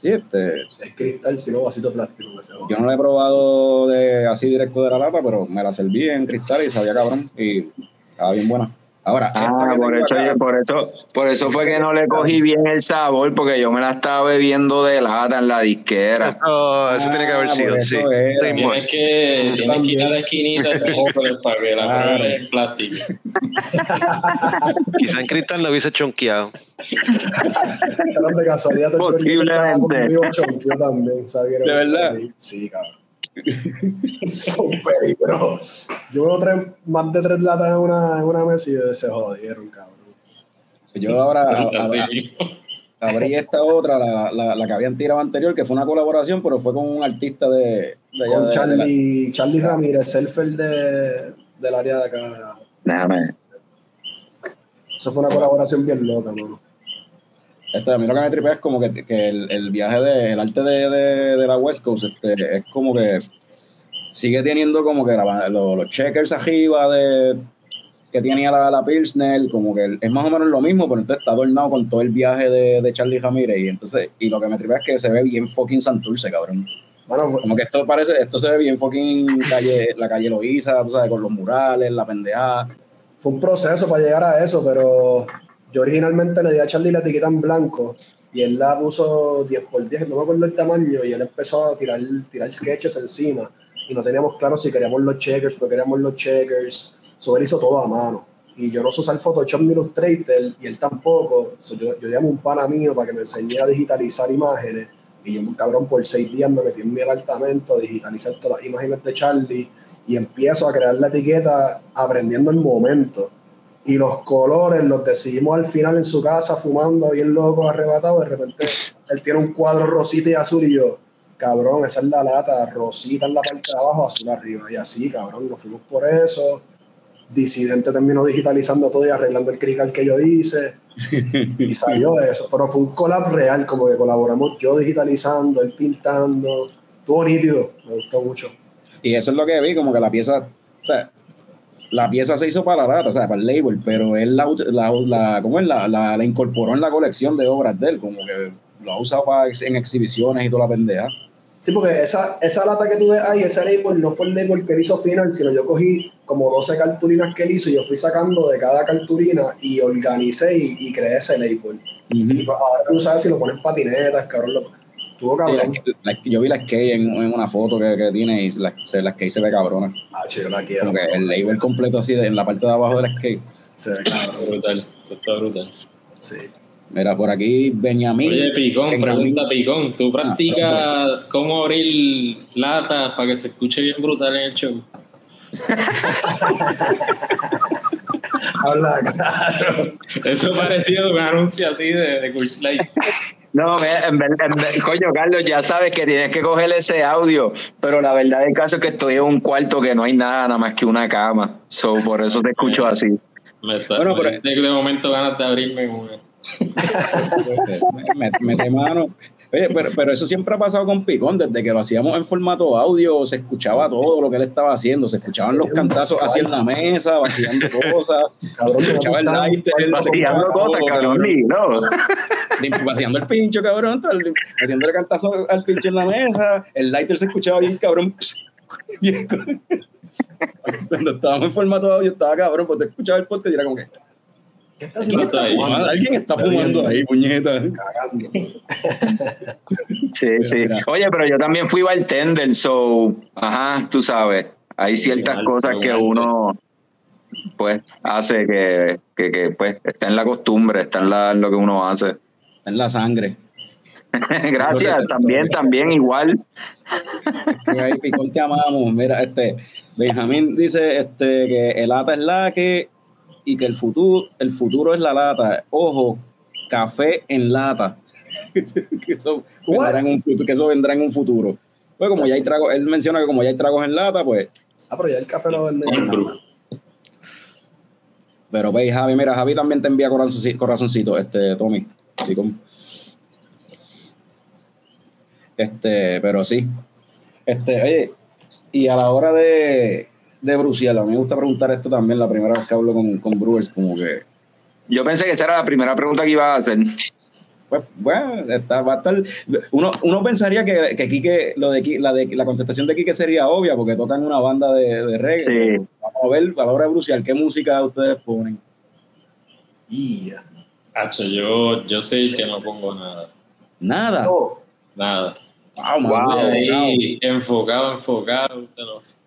Sí, este, es cristal, si no, vasito plástico que se va. yo no la he probado de así directo de la lata, pero me la serví en cristal y sabía cabrón y estaba bien buena. Ahora, Ah, por eso, acá- por eso, por eso fue que no le cogí bien el sabor, porque yo me la estaba bebiendo de lata en la disquera. Eso, eso tiene que haber Ah, sido, sí. era. Sí, Tienes que, tienes que ir a la esquinita para que la pruebes en plástico. Quizá en Cristal lo hubiese chonqueado. Posiblemente. conmigo chonqueó también, ¿sabes? ¿De verdad? Sí, cabrón. Son peligros. Yo veo tres, más de tres latas en una, en una mesa y se jodieron, cabrón. yo ahora abrí esta otra, la, la, la que habían tirado anterior, que fue una colaboración, pero fue con un artista de, de allá Con de- de la- Charlie, Charlie Ramírez, surfer de, del área de acá. Déjame. Eso fue una colaboración bien loca, mano. Este, a mí lo que me tripea es como que, que el, el viaje de, el arte de, de, de la West Coast este, es como que sigue teniendo como que la- lo- los checkers arriba de que tenía la, la Pilsner, como que es más o menos lo mismo, pero entonces está adornado con todo el viaje de, de Charlie Ramírez y entonces, y lo que me tripea es que se ve bien fucking Santurce, cabrón. Bueno, Como que esto parece, esto se ve bien fucking calle, la calle Loíza, tú sabes, con los murales, la pendejada. fue un proceso para llegar a eso, pero yo originalmente le di a Charlie la etiqueta en blanco y él la puso 10 por 10, no me acuerdo el tamaño, y él empezó a tirar, tirar sketches encima y no teníamos claro si queríamos los checkers, no queríamos los checkers, so él hizo todo a mano. Y yo no sé usar Photoshop ni Illustrator y él tampoco. So yo, yo llamo un pana mío para que me enseñe a digitalizar imágenes. Y yo, cabrón, por seis días me metí en mi apartamento a digitalizar todas las imágenes de Charlie y empiezo a crear la etiqueta aprendiendo el momento. Y los colores los decidimos al final en su casa, fumando, bien loco, arrebatado. De repente él tiene un cuadro rosita y azul y yo, cabrón, esa es la lata, rosita en la parte de abajo, azul arriba. Y así, cabrón, nos fuimos por eso. Disidente terminó digitalizando todo y arreglando el crical que yo hice. Y salió eso. Pero fue un collab real, como que colaboramos yo digitalizando, él pintando. Estuvo nítido, me gustó mucho. Y eso es lo que vi, como que la pieza, o sea, la pieza se hizo para la lata, o sea, para el label, pero él la, la, la, ¿cómo es? La, la, la incorporó en la colección de obras de él, como que lo ha usado para, ex- en exhibiciones y toda la pendeja. Sí, porque esa, esa lata que tú ves ahí, ese label, no fue el label que él hizo final, sino yo cogí como 12 cartulinas que él hizo y yo fui sacando de cada cartulina y organicé y, y creé ese label. Y Ujú. ahora tú sabes si lo ponen patinetas, cabrón. Lo, tuvo Sí, cabrón. la- la- yo vi la skate en, en una foto que, que tiene y la, se- la skate se ve cabrona. Ah, chido, la quiero. Como que el label completo así de- en la parte de abajo de la skate. Se ve cabrón. Brutal, eso está brutal. Sí. Mira, por aquí Benjamín. Oye, Picón, Benjamín- pregunta Picón, ¿tú practicas cómo abrir latas para que se escuche bien brutal en el show? Habla claro. Eso pareció un anuncio así de, de Light. No, en verdad, coño, Carlos, ya sabes que tienes que coger ese audio, pero la verdad del caso es que estoy en un cuarto que no hay nada, nada más que una cama. So, por eso te escucho así. Me está, Bueno, pero- de momento ganas de abrirme mete mano. Oye, pero, pero eso siempre ha pasado con Picón, desde que lo hacíamos en formato audio, se escuchaba todo lo que él estaba haciendo, se escuchaban los cantazos así en la mesa, vaciando cosas, Cabrón, se escuchaba el lighter, se Vaciando escuchaba cosas, cabrón, no. vaciando el pincho, cabrón, lim- metiéndole cantazo al pincho en la mesa, el lighter se escuchaba bien, cabrón. Bien, Cuando estábamos en formato audio estaba cabrón, pues te escuchaba el podcast y era como que, ¿Qué está haciendo? Está ahí. "Ah, alguien está fumando ahí, puñeta. Cagando. Sí, sí. Mira. Oye, pero yo también fui bartender, so, ajá, tú sabes, hay ciertas cosas que uno, pues, hace que, que, que, pues, está en la costumbre, está en, la, en lo que uno hace. Está en la sangre. Gracias, también, también igual. Que ahí, Picón, te amamos. Mira, este, Benjamín dice este, que el lata es la que y que el futuro, el futuro es la lata. Ojo, café en lata. que, eso vendrá en un, que eso vendrá en un futuro. Pues como ya hay tragos, él menciona que como ya hay tragos en lata, pues. Ah, pero ya el café lo venden en lata. Pero veis, Javi, mira, Javi también te envía corazoncito, corazoncito este, Tommy. Así como- Este, pero sí. Este, oye, y a la hora de, de bruciar, a mí me gusta preguntar esto también la primera vez que hablo con, con Brewers, como que, Yo pensé que esa era la primera pregunta que iba a hacer. pues, bueno, está, va a estar. Uno, uno pensaría que, que Quique, lo de, Qui- la, de, la contestación de Quique sería obvia, porque tocan una banda de, de reggae. Sí. Vamos a ver, a la hora de bruciar, ¿qué música ustedes ponen? Yeah. Hacho, yo, yo sé que no pongo nada. Nada. No, Nada. Wow, wow. Ahí, enfocado, enfocado. usted no- que lo-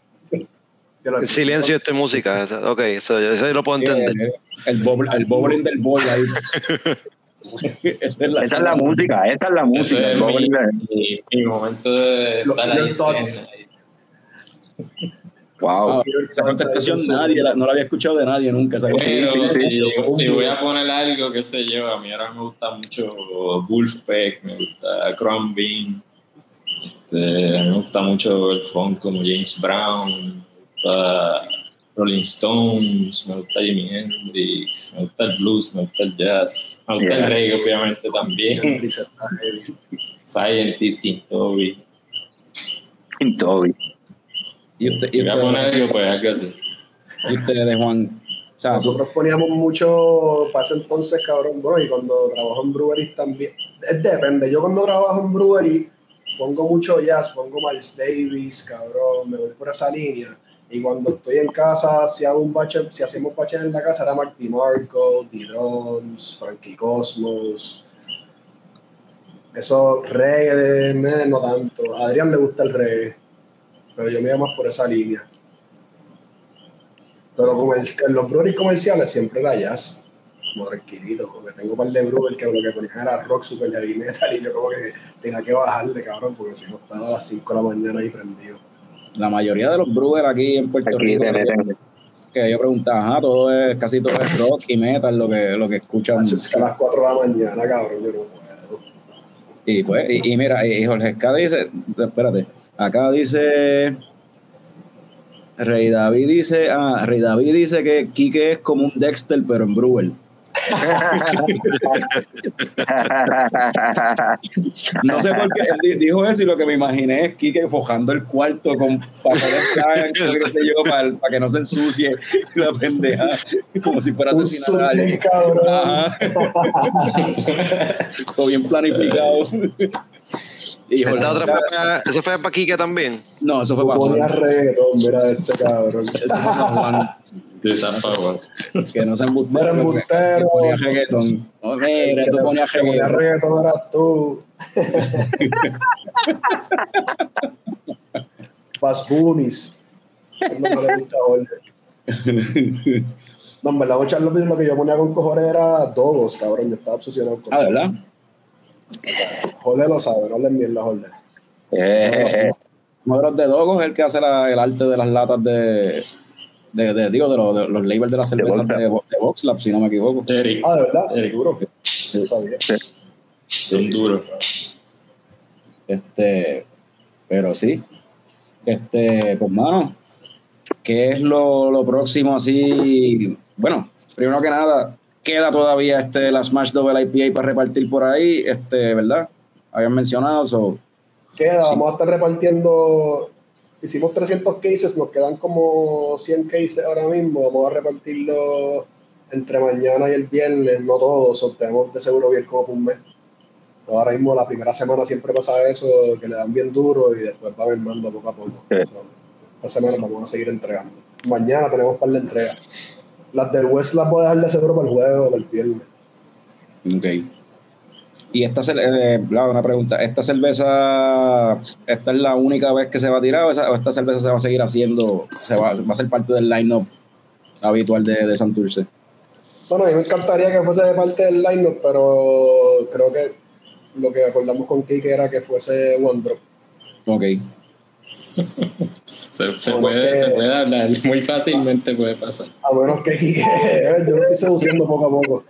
El silencio de esta música. Ok, eso, eso yo lo puedo entender. El, el del boy ahí. Esa es la, Esa es la música, esta es la música. Es el mi, momento de Los estar ahí. Wow. Ah, esa contestación nadie, la- no la había escuchado de nadie nunca. Pero sí, si, sí. si voy a poner algo, qué sé yo, a mí ahora me gusta mucho Wolfpack, me gusta Crown Bean, este, me gusta mucho el funk como James Brown, gusta Rolling Stones, me gusta Jimi Hendrix, me gusta el blues, me gusta el jazz, me gusta Yeah. el reggae obviamente también. Scientist, King Toby. Toby. Y usted, Si y voy a usted- poner algo, pues algo así. y ustedes, Juan. O sea, Nosotros poníamos mucho para ese entonces, cabrón, bro, y cuando trabajo en breweries también. Es depende. Yo cuando trabajo en brewery pongo mucho jazz, pongo Miles Davis, cabrón, me voy por esa línea. Y cuando estoy en casa, si hago un bache, si hacemos baches en la casa, era Mark DiMarco, D-Drums, Frankie Cosmos. Eso, reggae, me- no tanto. A Adrián le gusta el reggae, pero yo me iba más por esa línea. Pero con el, los breweries comerciales siempre era jazz, como tranquilito, porque tengo un par de brewers que lo que ponían era rock, super heavy metal, y yo como que tenía que bajarle, cabrón, porque si no estaba a las 5 de la mañana ahí prendido. La mayoría de los brewers aquí en Puerto Aquí Rico, que yo preguntaba, ajá, todo es, casi todo es rock y metal lo que, lo que escuchan. Es que a las 4 de la mañana, cabrón, yo no puedo. Y pues, y, y mira, y Jorge Esca dice, espérate, acá dice, Rey David dice, ah, Rey David dice que Quique es como un Dexter, pero en Brewer. No sé por qué él di- dijo eso y lo que me imaginé es Quique fojando el cuarto con papeles blancos, qué sé yo, para, para que no se ensucie la pendeja, como si fuera asesinar a alguien. Todo bien planificado. Y Esta otra fue para, ese fue para Quique también. no, eso fue para Ponía Juan. reggaetón, mira este cabrón. Eso fue para Juan. De. Que no se embustero. Mira, embustero. Que ponía reggaetón. No, mira, Que tú ponías que ponía reggaetón. reggaetón eras tú. No me le gusta Jorge. No, en verdad, echar lo que- que yo ponía con cojones era Dogos, cabrón. Yo estaba obsesionado con Ah, ¿verdad? Jorge lo sabe, no hablen mierda, Jorge. Eh, Uno de los de Dogos es el que hace la- el arte de las latas de, de, de- digo, de, los- de los labels de las cervezas Voxlab. de, Vo- de Voxlab, si no me equivoco. Eric, Ah, de verdad, Eric. duro. No sabía. son duros. Este, pero sí. Este, pues mano, ¿qué es lo, lo próximo así? Bueno, primero que nada, queda todavía este la Smash Double IPA para repartir por ahí, este, ¿verdad? Habían mencionado eso. Queda, vamos a estar repartiendo. Hicimos 300 cases, nos quedan como 100 cases ahora mismo. Vamos a repartirlo entre mañana y el viernes, no todos, o tenemos de seguro bien como por un mes. Pero ahora mismo, la primera semana siempre pasa eso, que le dan bien duro y después va mermando poco a poco. So, esta semana vamos a seguir entregando. Mañana tenemos un par de entregas. Las del West las voy a dejar de seguro para el jueves o para el viernes. Ok. Y esta eh, una pregunta, ¿esta cerveza, esta es la única vez que se va a tirar o, esa- o esta cerveza se va a seguir haciendo, se va, va a ser parte del line-up habitual de, de Santurce? Bueno, a mí me encantaría que fuese de parte del lineup, pero creo que lo que acordamos con Kike era que fuese One Drop. Ok. Se, se puede, se puede hablar, muy fácilmente puede pasar. A menos que Quique, yo lo estoy seduciendo poco a poco.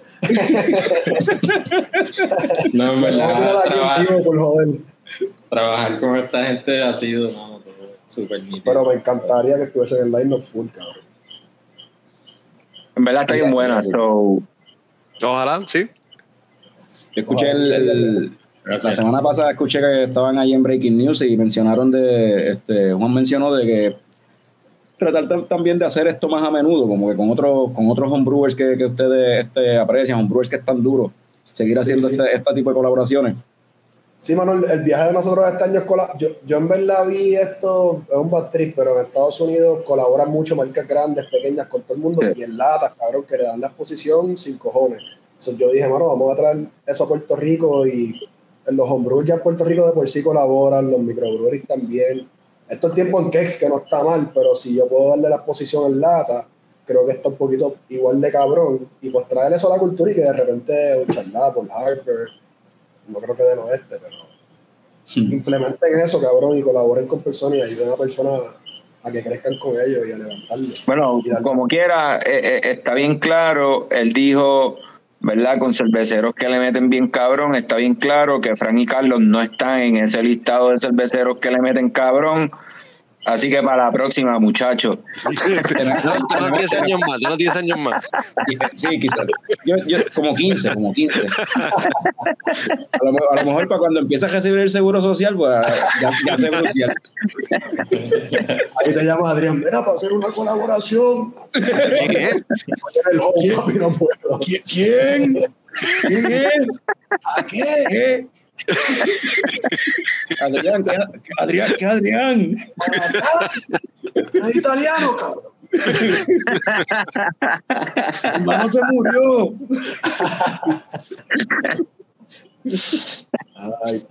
No, en verdad, trabajar, vivo, por joder. trabajar con esta gente ha sido no, súper nítido. Pero me encantaría que estuviese en el line-up full, cabrón. En verdad está bien buena, so. Ojalá, sí. Yo escuché el, Gracias. semana pasada escuché que estaban ahí en Breaking News y mencionaron de, este, Juan mencionó de que tratar tam- también de hacer esto más a menudo, como que con otros, con otros homebrewers que, que ustedes este, aprecian, homebrewers que están duros, seguir Sí, haciendo sí. Este, este tipo de colaboraciones. Sí, Manuel, el viaje de nosotros este año es cola- yo, yo en verdad vi esto, es un bad trip, pero en Estados Unidos colaboran mucho marcas grandes, pequeñas, con todo el mundo, Sí. y en latas, cabrón, que le dan la exposición sin cojones. Entonces yo dije, mano, vamos a traer eso a Puerto Rico y los homebrewers ya en Puerto Rico de por sí colaboran, los microbreweries también. Esto el tiempo en Kex, que no está mal, pero si yo puedo darle la exposición en lata, creo que está un poquito igual de cabrón. Y pues traer eso a la cultura y que de repente un charlá por Harper, no creo que del oeste, pero implementen eso, cabrón, y colaboren con personas y ayuden a personas a que crezcan con ellos y a levantarlos. Bueno, como quiera, eh, eh, está bien claro. Él dijo, ¿verdad? Con cerveceros que le meten bien cabrón, está bien claro que Frank y Carlos no están en ese listado de cerveceros que le meten cabrón. Así que para la próxima, muchachos. Danos 10 años más, danos 10 años más. Sí, quizás. Yo, yo, como 15, como 15. A lo, a lo mejor para cuando empiece a recibir el seguro social, pues ya, ya seguro social. Ahí te llama Adrián, mira, para hacer una colaboración. ¿Quién? ¿Quién es? ¿A qué? Adrián, ¿qué, Adrián, ¿qué Adrián? Es italiano, cabrón. Mi hermano se murió. Ay,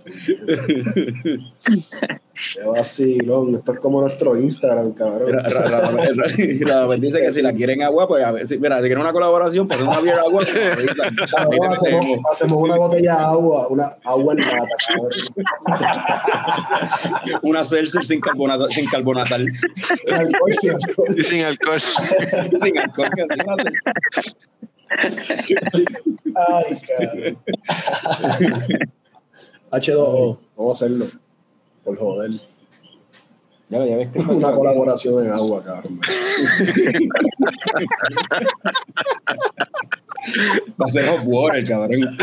qué vacilón. Esto es como nuestro Instagram, cabrón. Ra- ra- ra- ra- ra- dice que si la quieren agua, pues a ver, si, mira, si quieren una colaboración, pues una beer agua. pues. Cabrón, hacemos, una botella de agua, una agua en lata, cabrón. Una Celsius sin carbonata, sin carbonatal. Alcohol, sí, alcohol. Y sin alcohol. sin alcohol. Ay, cabrón. H2O, vamos a hacerlo. Por joder. Ya, ya ves que Una colaboración en agua, cabrón. Va a ser hot water, cabrón.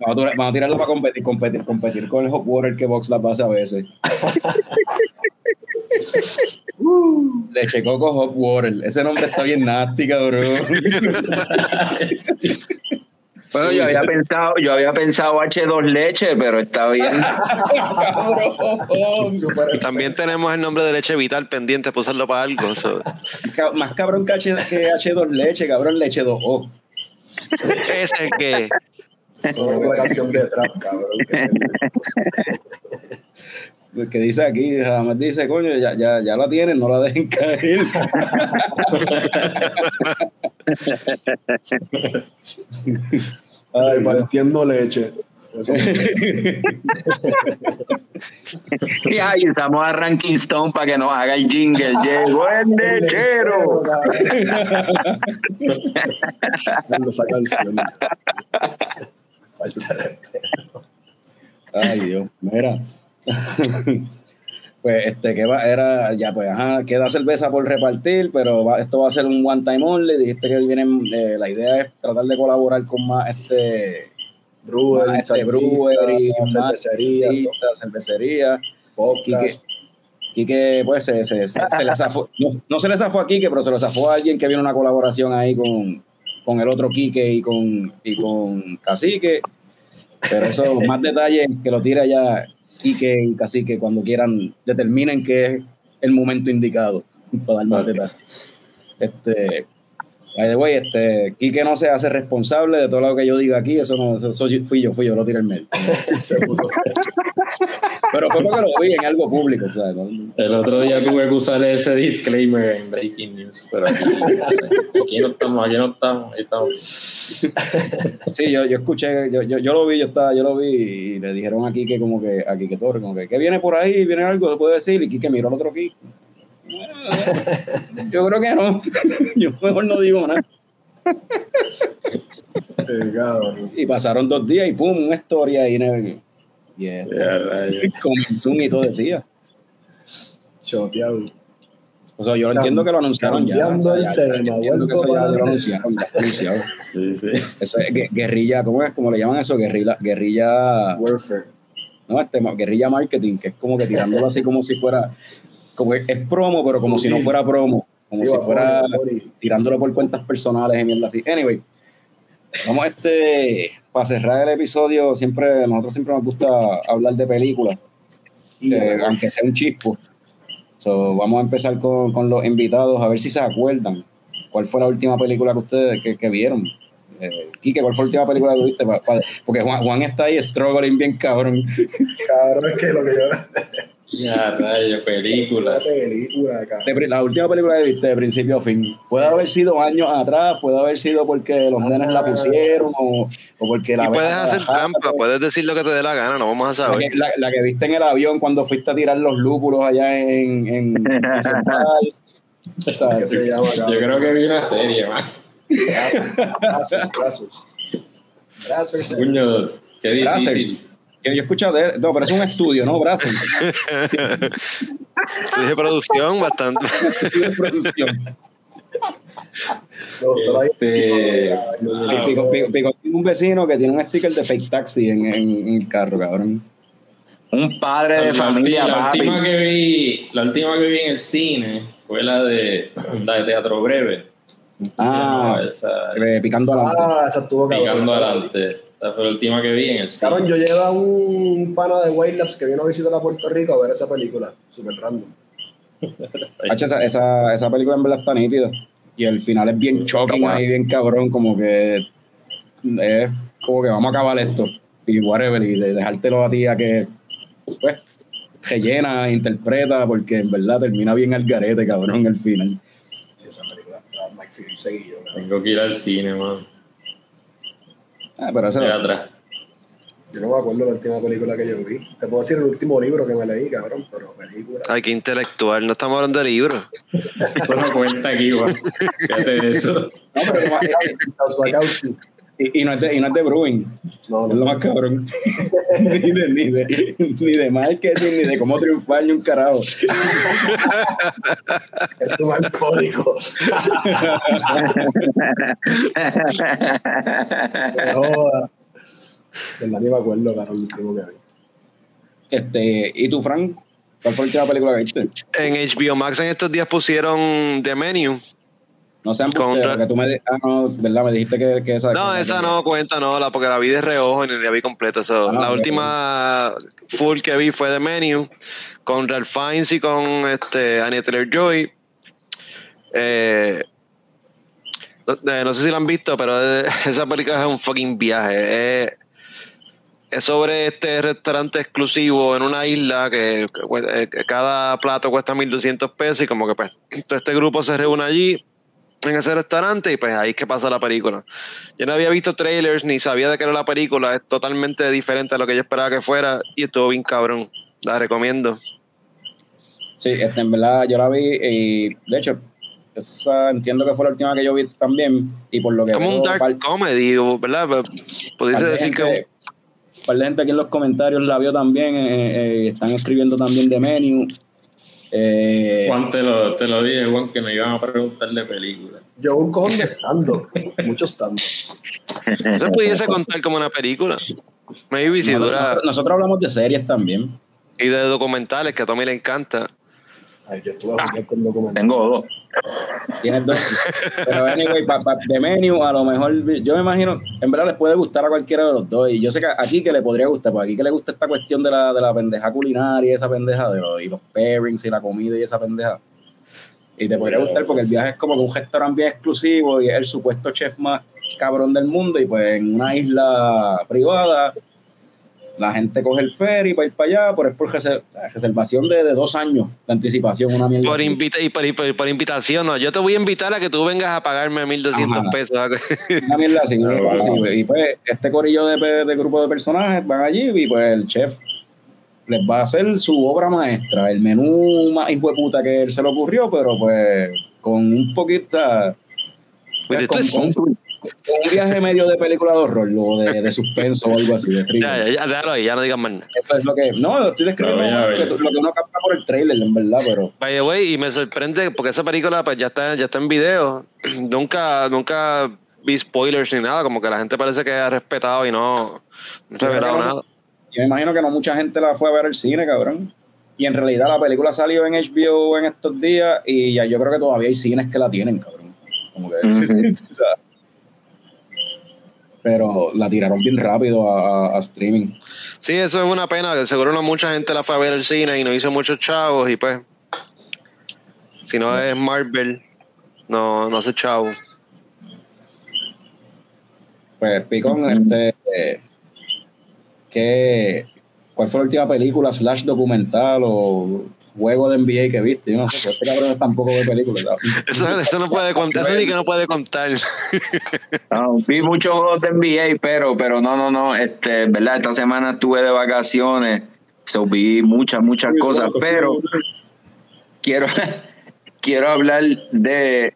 Vamos a, tirarlo para competir, competir, competir con el hot water que Box las hace a veces. Leche Coco Hot Water. Ese nombre está bien nasty, cabrón. Bueno, yo había pensado, yo había pensado H2 leche, pero está bien. También tenemos el nombre de leche vital pendiente para usarlo para algo. so. Más cabrón que, H, que H2 leche, cabrón, leche 2O. Ese es el que. Sonó la canción de trap, cabrón. El que dice aquí, jamás dice, coño, ya, ya, ya la tienen, no la dejen caer. Repartiendo leche. Eso. Y ahí usamos a Ranking Stone para que nos haga el jingle. Llegó el lechero. Ay, Dios, mira. pues este que va, era, ya pues, ajá, queda cerveza por repartir, pero va- esto va a ser un one time only. Dijiste que vienen, eh, la idea es tratar de colaborar con más este Brewer, más, este, brewery, más cervecería, cervecita, cervecería. Quique. Quique, pues se, se, se, se le zafó, no, no se le zafó a Quique, pero se lo zafó a alguien que viene una colaboración ahí con, con el otro Quique y con, y con Cacique. Pero eso, más detalles que lo tira ya Quique y Cacique cuando quieran, determinen que es el momento indicado para dar más detalles. Este, By the way, este, Quique no se hace responsable de todo lo que yo diga aquí, eso no, eso, eso fui yo, fui yo, lo tiré el medio. Se puso Pero fue porque lo vi en algo público, ¿sabes? El otro día tuve que usar ese disclaimer en Breaking News, pero aquí, aquí no estamos, aquí no estamos, ahí estamos. Sí, yo, yo escuché, yo, yo, yo lo vi, yo estaba, yo lo vi y le dijeron a Quique como que, a Quique Torre, como que, ¿qué viene por ahí? ¿Viene algo? ¿Se puede decir? Y Quique miró al otro Quique. Yo creo que no. Yo mejor no digo nada. Y pasaron dos días y pum, una historia ahí. ¿no? Y esto, Ya, rayos. con Zoom y todo decía. Choteado. O sea, yo lo entiendo que lo anunciaron ya. Tema, entiendo que eso ya lo anunciaron, ya anunciado. Sí, sí. Eso es gue- guerrilla, ¿cómo es? ¿Cómo le llaman eso? Guerrilla, guerrilla, Warfare. no, este, guerrilla marketing, que es como que tirándolo así como si fuera, como es promo, pero como si no fuera promo, como Sí, si fuera Bori, tirándolo por cuentas personales y mierda así. Anyway, vamos este, para cerrar el episodio, siempre, nosotros siempre nos gusta hablar de películas, eh, aunque sea un chispo. So, vamos a empezar con, con los invitados, a ver si se acuerdan. ¿Cuál fue la última película que ustedes que, que vieron? Eh, Quique, ¿cuál fue la última película que viste? Pa- pa- porque Juan, Juan está ahí struggling bien cabrón. cabrón, es que lo que yo. Ya, rayos, película. La película. De la última película que viste de principio a fin. Puede haber sido años atrás, puede haber sido porque los nenes la pusieron o, o porque la Y puedes la- hacer la- trampa, puede decir lo que te dé la gana, no vamos a La saber. que, la, la que viste en el avión cuando fuiste a tirar los lúpulos allá en, en, en ¿Qué se llama, Yo creo que vi una serie, man. Brazos, brazos, brazos. Qué difícil. Yo, yo he escuchado de no, pero es un estudio, ¿no? Brazzers. Yo dije producción bastante. estudio de producción. Este, un vecino que tiene un sticker de fake taxi en, en, en el carro, cabrón. Un padre de familia, la papi. última que vi, la última que vi en el cine fue la de, la de Teatro Breve. Ah. esa, Eh, picando adelante. Ah, esa estuvo cabrón. picando adelante. Esa fue la última que vi en el cine. Cabrón, yo llevo a un pana de White Labs que vino a visitar a Puerto Rico a ver esa película. Super random. Esa, esa, esa película en verdad está nítida. Y el final es bien shocking ahí, bien cabrón, como que es como que vamos a acabar esto. Y whatever, y de dejártelo a ti a que, pues, rellena, interpreta, porque en verdad termina bien al garete, cabrón, el final. Sí, esa película está Mike Phillips seguido. Tengo que ir al cine, man. Ah, pero ese Allá atrás. Yo no me acuerdo la última película que yo vi. Te puedo decir el último libro que me leí, cabrón, pero película. Ay, qué intelectual, no estamos hablando de libros. Eso no cuenta aquí, man. Fíjate de eso. No, pero Wachowski. Y, y no es de, y no es de Bruin, No, es lo más cabrón. ni, de, ni, de, ni de marketing, ni de cómo triunfar, ni un carajo. Es un alcohólico. No. De verdad ni me acuerdo, cabrón, el último que vi. Este, ¿Y tú, Frank? ¿Cuál fue la última película que viste? En HBO Max en estos días pusieron The Menu. No sean ra- que tú me, ah, no, ¿verdad? me dijiste que, que esa. No, que- esa no cuenta, no, la, porque la vi de reojo y ni la vi completa. Ah, la última full que vi fue The Menu con Ralph Fiennes y con este, Anya Taylor-Joy. Eh, no, eh, no sé si la han visto, pero esa película es un fucking viaje. Eh, es sobre este restaurante exclusivo en una isla que, que cada plato cuesta 1.200 pesos y como que pues todo este grupo se reúne allí en ese restaurante y pues ahí es que pasa la película. Yo no había visto trailers ni sabía de qué era la película, es totalmente diferente a lo que yo esperaba que fuera y estuvo bien cabrón. La recomiendo. Sí, este, en verdad yo la vi y de hecho, esa entiendo que fue la última que yo vi también. Y por lo que. Como un dark par- comedy, ¿verdad? Par de decir que gente- par de gente aquí en los comentarios la vio también. eh, eh, están escribiendo también de menú. Eh, Juan, te lo, te lo dije, Juan, que me iban a preguntar de película. Yo un cojón de stand-up. Mucho stand-up. no se pudiese contar como una película. Maybe si nosotros, dura. nosotros hablamos de series también. Y de documentales que a Tommy le encanta. Ay, yo estuve a jugar con documental. Tengo dos. Tienes dos. Pero anyway, pa, pa- de menú, a lo mejor, yo me imagino, en verdad les puede gustar a cualquiera de los dos. Y yo sé que aquí que le podría gustar, porque aquí que le gusta esta cuestión de la, de la pendeja culinaria y esa pendeja, de los, y los pairings y la comida y esa pendeja. Y te podría gustar porque el viaje es como que un restaurante bien exclusivo y es el supuesto chef más cabrón del mundo y pues en una isla privada la gente coge el ferry para ir para allá, por, es por reservación de, de, dos años de anticipación, una mierda. Por, invita y por, por, invitación, no. Yo te voy a invitar a que tú vengas a pagarme 1.200 pesos. Una mierda así. Y pues este corillo de, de, grupo de personajes van allí y pues el chef les va a hacer su obra maestra, el menú más hijo de puta que él se le ocurrió, pero pues con un poquito... Pues, con, un viaje medio de película de horror o de, de suspenso o algo así. De ya, ya, ya, ya no digas más nada. Eso es lo que. No, lo estoy describiendo lo, que, lo que uno capta por el trailer, en verdad, pero. By the way, y me sorprende porque esa película pues ya está, ya está en video. nunca, nunca vi spoilers ni nada, como que la gente parece que ha respetado y no, no ha revelado nada. Yo me imagino que no mucha gente la fue a ver al cine, cabrón. Y en realidad la película salió en HBO en estos días y ya yo creo que todavía hay cines que la tienen, cabrón. Como que, o sea, pero la tiraron bien rápido a, streaming. Sí, eso es una pena, que seguro no mucha gente la fue a ver al cine y no hizo muchos chavos y pues, si no es Marvel, no, no hace chavo. Pues Picón, este, ¿qué, ¿cuál fue la última película slash documental o juego de NBA que viste. Yo no sé, este cabrón tampoco ve películas. Eso, eso, no puede contar, eso sí que no puede contar. No, vi muchos juegos de NBA, pero, pero no, no, no. Este, verdad, esta semana estuve de vacaciones, so vi muchas, muchas cosas, pero quiero, quiero hablar de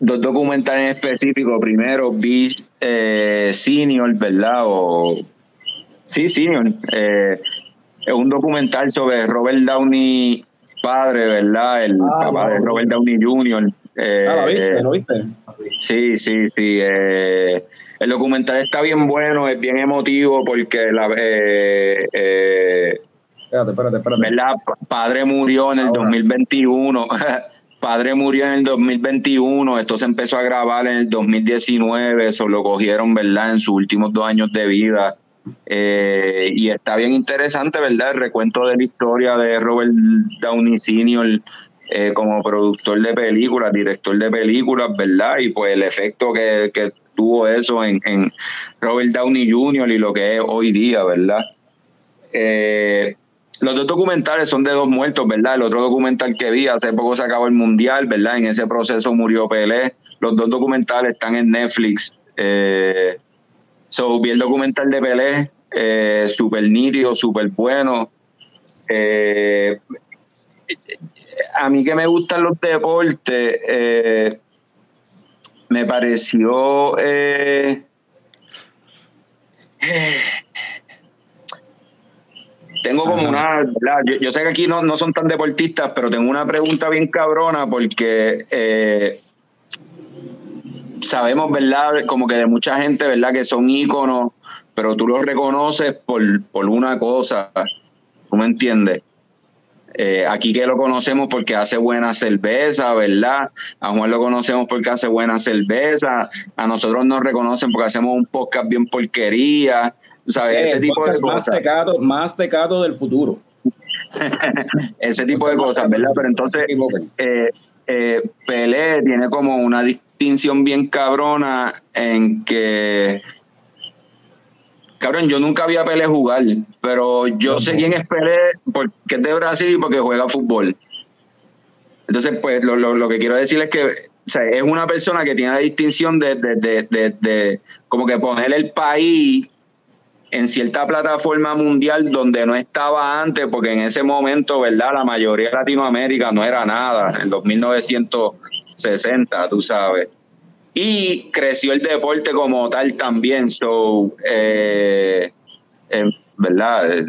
dos documentales específicos. Primero, vi eh, Senior, ¿verdad? O, sí, Senior. Eh, es un documental sobre Robert Downey padre, ¿verdad? El ah, papá de Robert Downey Jr. Eh, ah, ¿lo viste? ¿Lo viste? Sí, sí, sí. Eh, el documental está bien bueno, es bien emotivo porque la... Eh, eh espérate, espérate, espérate. ¿verdad? Padre murió en el 2021. Padre murió en el 2021, esto se empezó a grabar en el 2019, eso lo cogieron, ¿verdad? En sus últimos dos años de vida. Eh, y está bien interesante, ¿verdad? El recuento de la historia de Robert Downey Sr. Eh, como productor de películas, director de películas, ¿verdad? Y pues el efecto que, tuvo eso en, Robert Downey Jr. y lo que es hoy día, ¿verdad? Eh, los dos documentales son de dos muertos, ¿verdad? El otro documental que vi, hace poco se acabó el Mundial, ¿verdad? En ese proceso murió Pelé. Los dos documentales están en Netflix. So, vi el documental de Pelé, eh, súper nítido, súper bueno. Eh, a mí que me gustan los deportes, eh, me pareció... tengo como una... Yo, sé que aquí no, no, son tan deportistas, pero tengo una pregunta bien cabrona porque sabemos, ¿verdad? Como que de mucha gente, ¿verdad? Que son íconos, pero tú los reconoces por, por una cosa, ¿tú me entiendes? Eh, aquí que lo conocemos porque hace buena cerveza, ¿verdad? A Juan lo conocemos porque hace buena cerveza. A nosotros nos reconocen porque hacemos un podcast bien porquería. ¿Sabes? Ese tipo de cosas. Más tecato, del futuro. Ese tipo de cosas, ¿verdad? Pero entonces, eh, eh, Pelé tiene como una distinción bien cabrona en que cabrón, yo nunca vi a Pelé jugar, pero yo sé quién es Pelé porque es de Brasil y porque juega fútbol. Entonces, pues lo, que quiero decir es que es una persona que tiene la distinción de, de, como que poner el país en cierta plataforma mundial donde no estaba antes, porque en ese momento, ¿verdad? La mayoría de Latinoamérica no era nada, en 2960, tú sabes. Y creció el deporte como tal también, so, eh, eh, ¿verdad?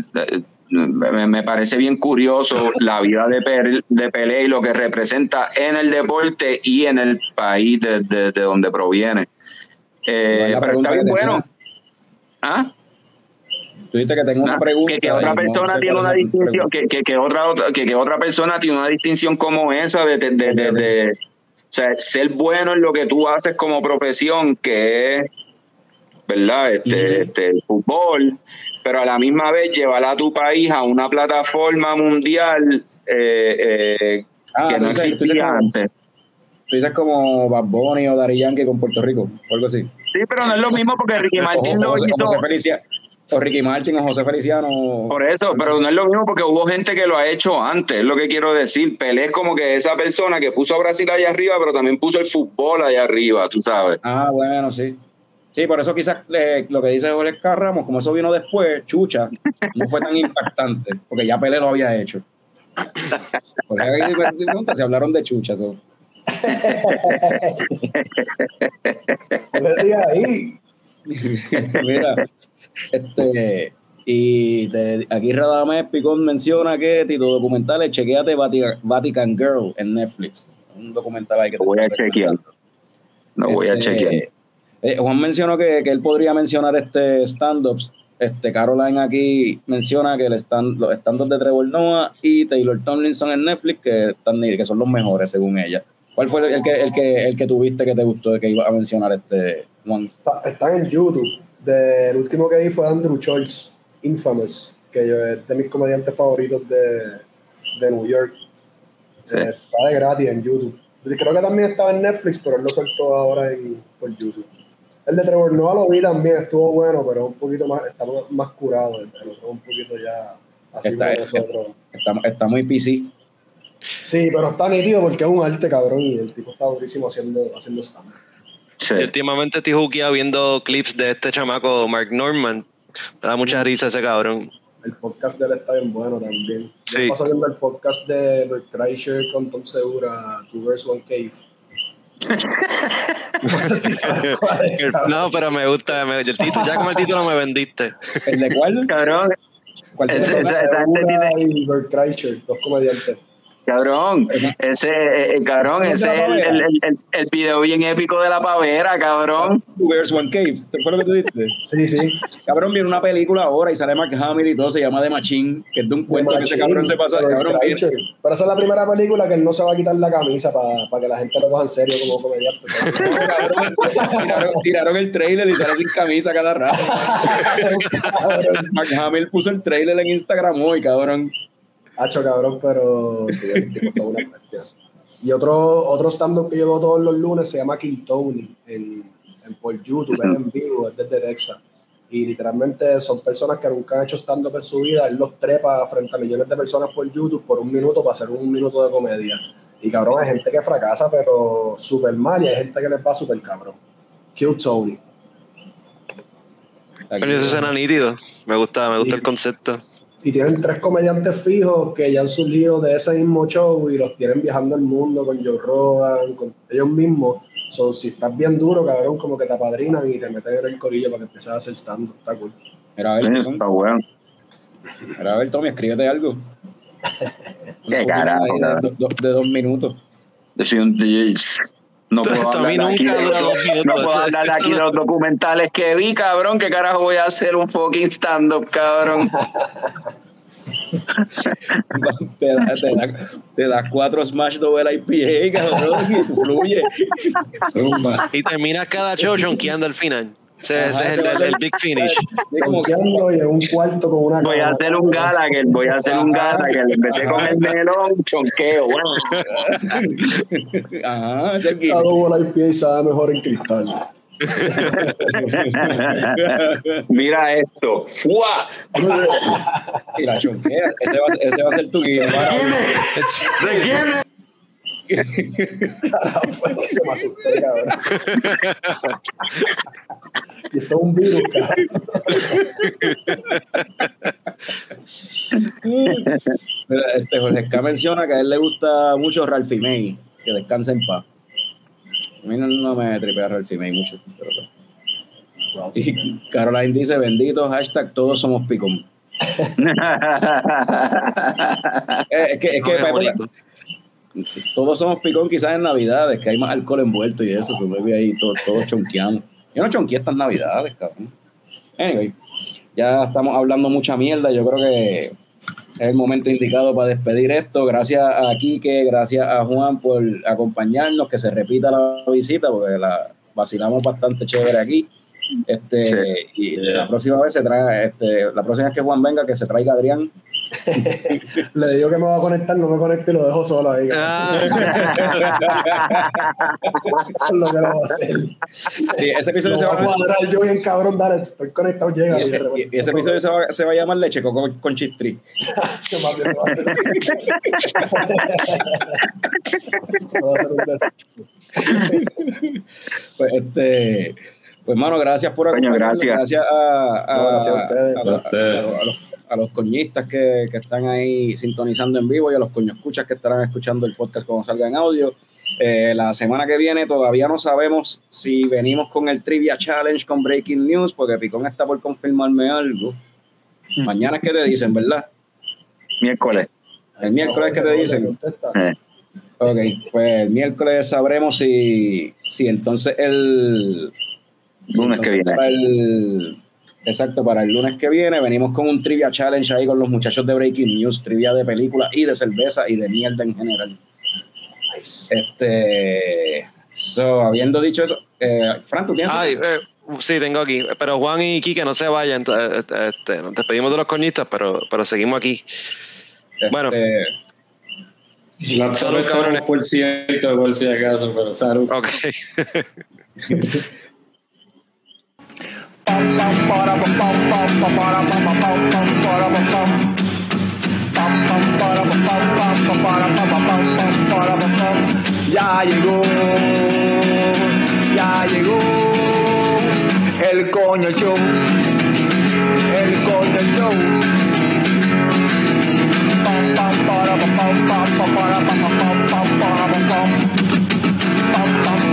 Me, parece bien curioso la vida de, de Pelé y lo que representa en el deporte y en el país de, donde proviene. Eh, pero está bien bueno. ¿Ah? Tú dices que tengo una pregunta. Que, otra persona tiene una distinción, que, que, otra, que, otra persona tiene una distinción como esa de, de, de, o sea, ser bueno en lo que tú haces como profesión, que es, ¿verdad? Este, este, el fútbol, pero a la misma vez llevar a tu país a una plataforma mundial eh, eh, ah, que no existía antes. Tú dices como Bad Bunny o Dari Yankee con Puerto Rico, o algo así. Sí, pero no es lo mismo porque Ricky Martin o, lo hizo. José o Ricky Martin o José Feliciano. Por eso, pero no es lo mismo porque hubo gente que lo ha hecho antes, es lo que quiero decir. Pelé es como que esa persona que puso a Brasil allá arriba, pero también puso el fútbol allá arriba, tú sabes. Ah, bueno, sí. Sí, por eso quizás eh, lo que dice Jorge Carramos, como eso vino después, Chucha, no fue tan impactante, porque ya Pelé lo había hecho. Por ahí si hablaron de Chucha. so. Ahí. Mira, este, y te- aquí Radamés Picón menciona que Tito Documentales, chequeate Vatican, Vatican Girl en Netflix. Un documental ahí que te Lo voy a estoy chequear. No voy a Este, chequear. eh, Juan mencionó que, que él podría mencionar este stand-ups. Este, Caroline aquí menciona que el stand, los stand-ups de Trevor Noah y Taylor Tomlinson en Netflix, que, están, que son los mejores según ella. ¿Cuál fue el que, el que, el que tuviste que te gustó que iba a mencionar este Juan? Está- Están en YouTube. De- el último que vi fue Andrew Schultz, Infamous, que yo- es de mis comediantes favoritos de, de New York. Sí. Eh, está de gratis en YouTube. Creo que también estaba en Netflix, pero él lo soltó ahora en, por YouTube. El de Trevor Noah lo vi también, estuvo bueno, pero un poquito más, está más, más curado. El, el otro un poquito ya así Está- como nosotros. Está, está muy PC. Sí, pero está nítido porque es un arte cabrón y el tipo está durísimo haciendo, haciendo stand. Sí. Yo últimamente estoy juqueado viendo clips de este chamaco Mark Norman. Me da mucha risa ese cabrón. El podcast de él está bien bueno también. Sí. Yo paso viendo el podcast de Bert Kreischer con Tom Segura, Two Girls, One Cave. no sé si sabes cuál es, cabrón. No, pero me gusta. me- el título, ya con el título me vendiste. ¿El de cuál? Cabrón, ¿Cuál Tom esa gente Segura y Bert Kreischer, dos comediantes. Cabrón, ese, eh, eh, cabrón, ese es el, el, el, el video bien épico de la pavera, cabrón. Two Bears, One Cave. ¿Te fue lo que tú dijiste? Sí, sí. Cabrón, viene una película ahora y sale Mark Hamill y todo, se llama The Machine, que es de un cuento que ese cabrón se pasa. Bert Cabrón. Pero esa es la primera película que él no se va a quitar la camisa para que la gente lo coja en serio como comediante. tiraron, tiraron el trailer y sale sin camisa cada rato. Mark Hamill puso el trailer en Instagram hoy, cabrón. Hacho, cabrón, pero sí, el tipo fue una bestia. Y otro, otro stand-up que yo veo todos los lunes se llama Kill Tony en, en por YouTube, es en vivo, es desde Texas. Y literalmente son personas que nunca han hecho stand-up en su vida. Él los trepa frente a millones de personas por YouTube por un minuto para hacer un minuto de comedia. Y cabrón, hay gente que fracasa, pero súper mal, y hay gente que les va súper cabrón. Kill Tony. Aquí. Coño, eso suena nítido. Me gusta, me gusta el concepto. Y tienen tres comediantes fijos que ya han surgido de ese mismo show y los tienen viajando el mundo con Joe Rogan, con ellos mismos. So, si estás bien duro, cabrón, como que te apadrinan y te meten en el corillo para que empieces a hacer stand Está cool. Mira, a ver, Está bueno. mira, a ver, Tommy, escríbete algo. Qué carajo, de, de dos minutos. Yo soy un- yo- no puedo hablar aquí de-. No puedo hablar aquí de los documentales que vi, cabrón. ¿Qué carajo voy a hacer un fucking stand-up, cabrón? te, da, te, da, te da cuatro Smash Double IPA, cabrón, y fluye. Y terminas cada show chonqueando al final. Ese, es el, el- el big finish. Y en un cuarto con una Voy a hacer un Gallagher, voy a hacer un Gallagher. En vez de comer melón, chonqueo. Bueno, Ajá, ese es el La gimmick. doble IPA sabe mejor en cristal. mira esto. ¡Fua! Y la chonquea. Ese va, ese va a ser tu guía. Carajo, se me asusté, cabrón. Y esto es un virus, cabrón. Mira, Este Jorge K menciona que a él le gusta mucho Ralphie May, que descanse en paz. A mí no, no me tripea Ralphie May mucho. Pero, y Caroline dice, bendito, hashtag todos somos picón. Eh, es que, es que No. Todos somos picón quizás en navidades, que hay más alcohol envuelto y eso, se ve ahí todos todo chonqueamos. Yo no chonqueé estas navidades, cabrón. Anyway, ya estamos hablando mucha mierda, yo creo que es el momento indicado para despedir esto. Gracias a Quique, gracias a Juan por acompañarnos, que se repita la visita, porque la vacilamos bastante chévere aquí. Este, Sí. y Yeah. la próxima vez se trae, este, la próxima vez que Juan venga, que se traiga Adrián Le digo que me va a conectar, no me conecto y lo dejo solo ahí. Ah, Eso es lo que lo voy a hacer. Sí, ese episodio Lo se va a cuadrar yo bien cabrón, dale, estoy conectado, llega. y, ese episodio se va, se va a llamar Leche con, con Chistri. Pues, este, pues, mano, gracias por acompañarnos, gracias. a, a- No, gracias a ustedes. a- a- A ustedes. a- a los, a los coñistas que, que están ahí sintonizando en vivo y a los coño escuchas que estarán escuchando el podcast cuando salga en audio. Eh, la semana que viene todavía no sabemos si venimos con el Trivia Challenge con Breaking News, porque Picón está por confirmarme algo. Mañana es que te dicen, ¿verdad? Miércoles. El miércoles que te dicen. Eh, Ok, pues el miércoles sabremos si, si entonces el si Lunes que viene. El, exacto, para el lunes que viene venimos con un trivia challenge ahí con los muchachos de Breaking News, trivia de películas y de cerveza y de mierda en general. Este, so, habiendo dicho eso, eh, Fran, ¿tú tienes? ay, eh, sí, tengo aquí. Pero Juan y Quique no se vayan. eh, Este, nos despedimos de los coñistas, pero, pero seguimos aquí. Este, bueno. La Salud, salud, cabrones. por cierto, por si acaso, pero salud. Ok. Ya llegó, ya llegó el coño show, el coño show. Pam, para.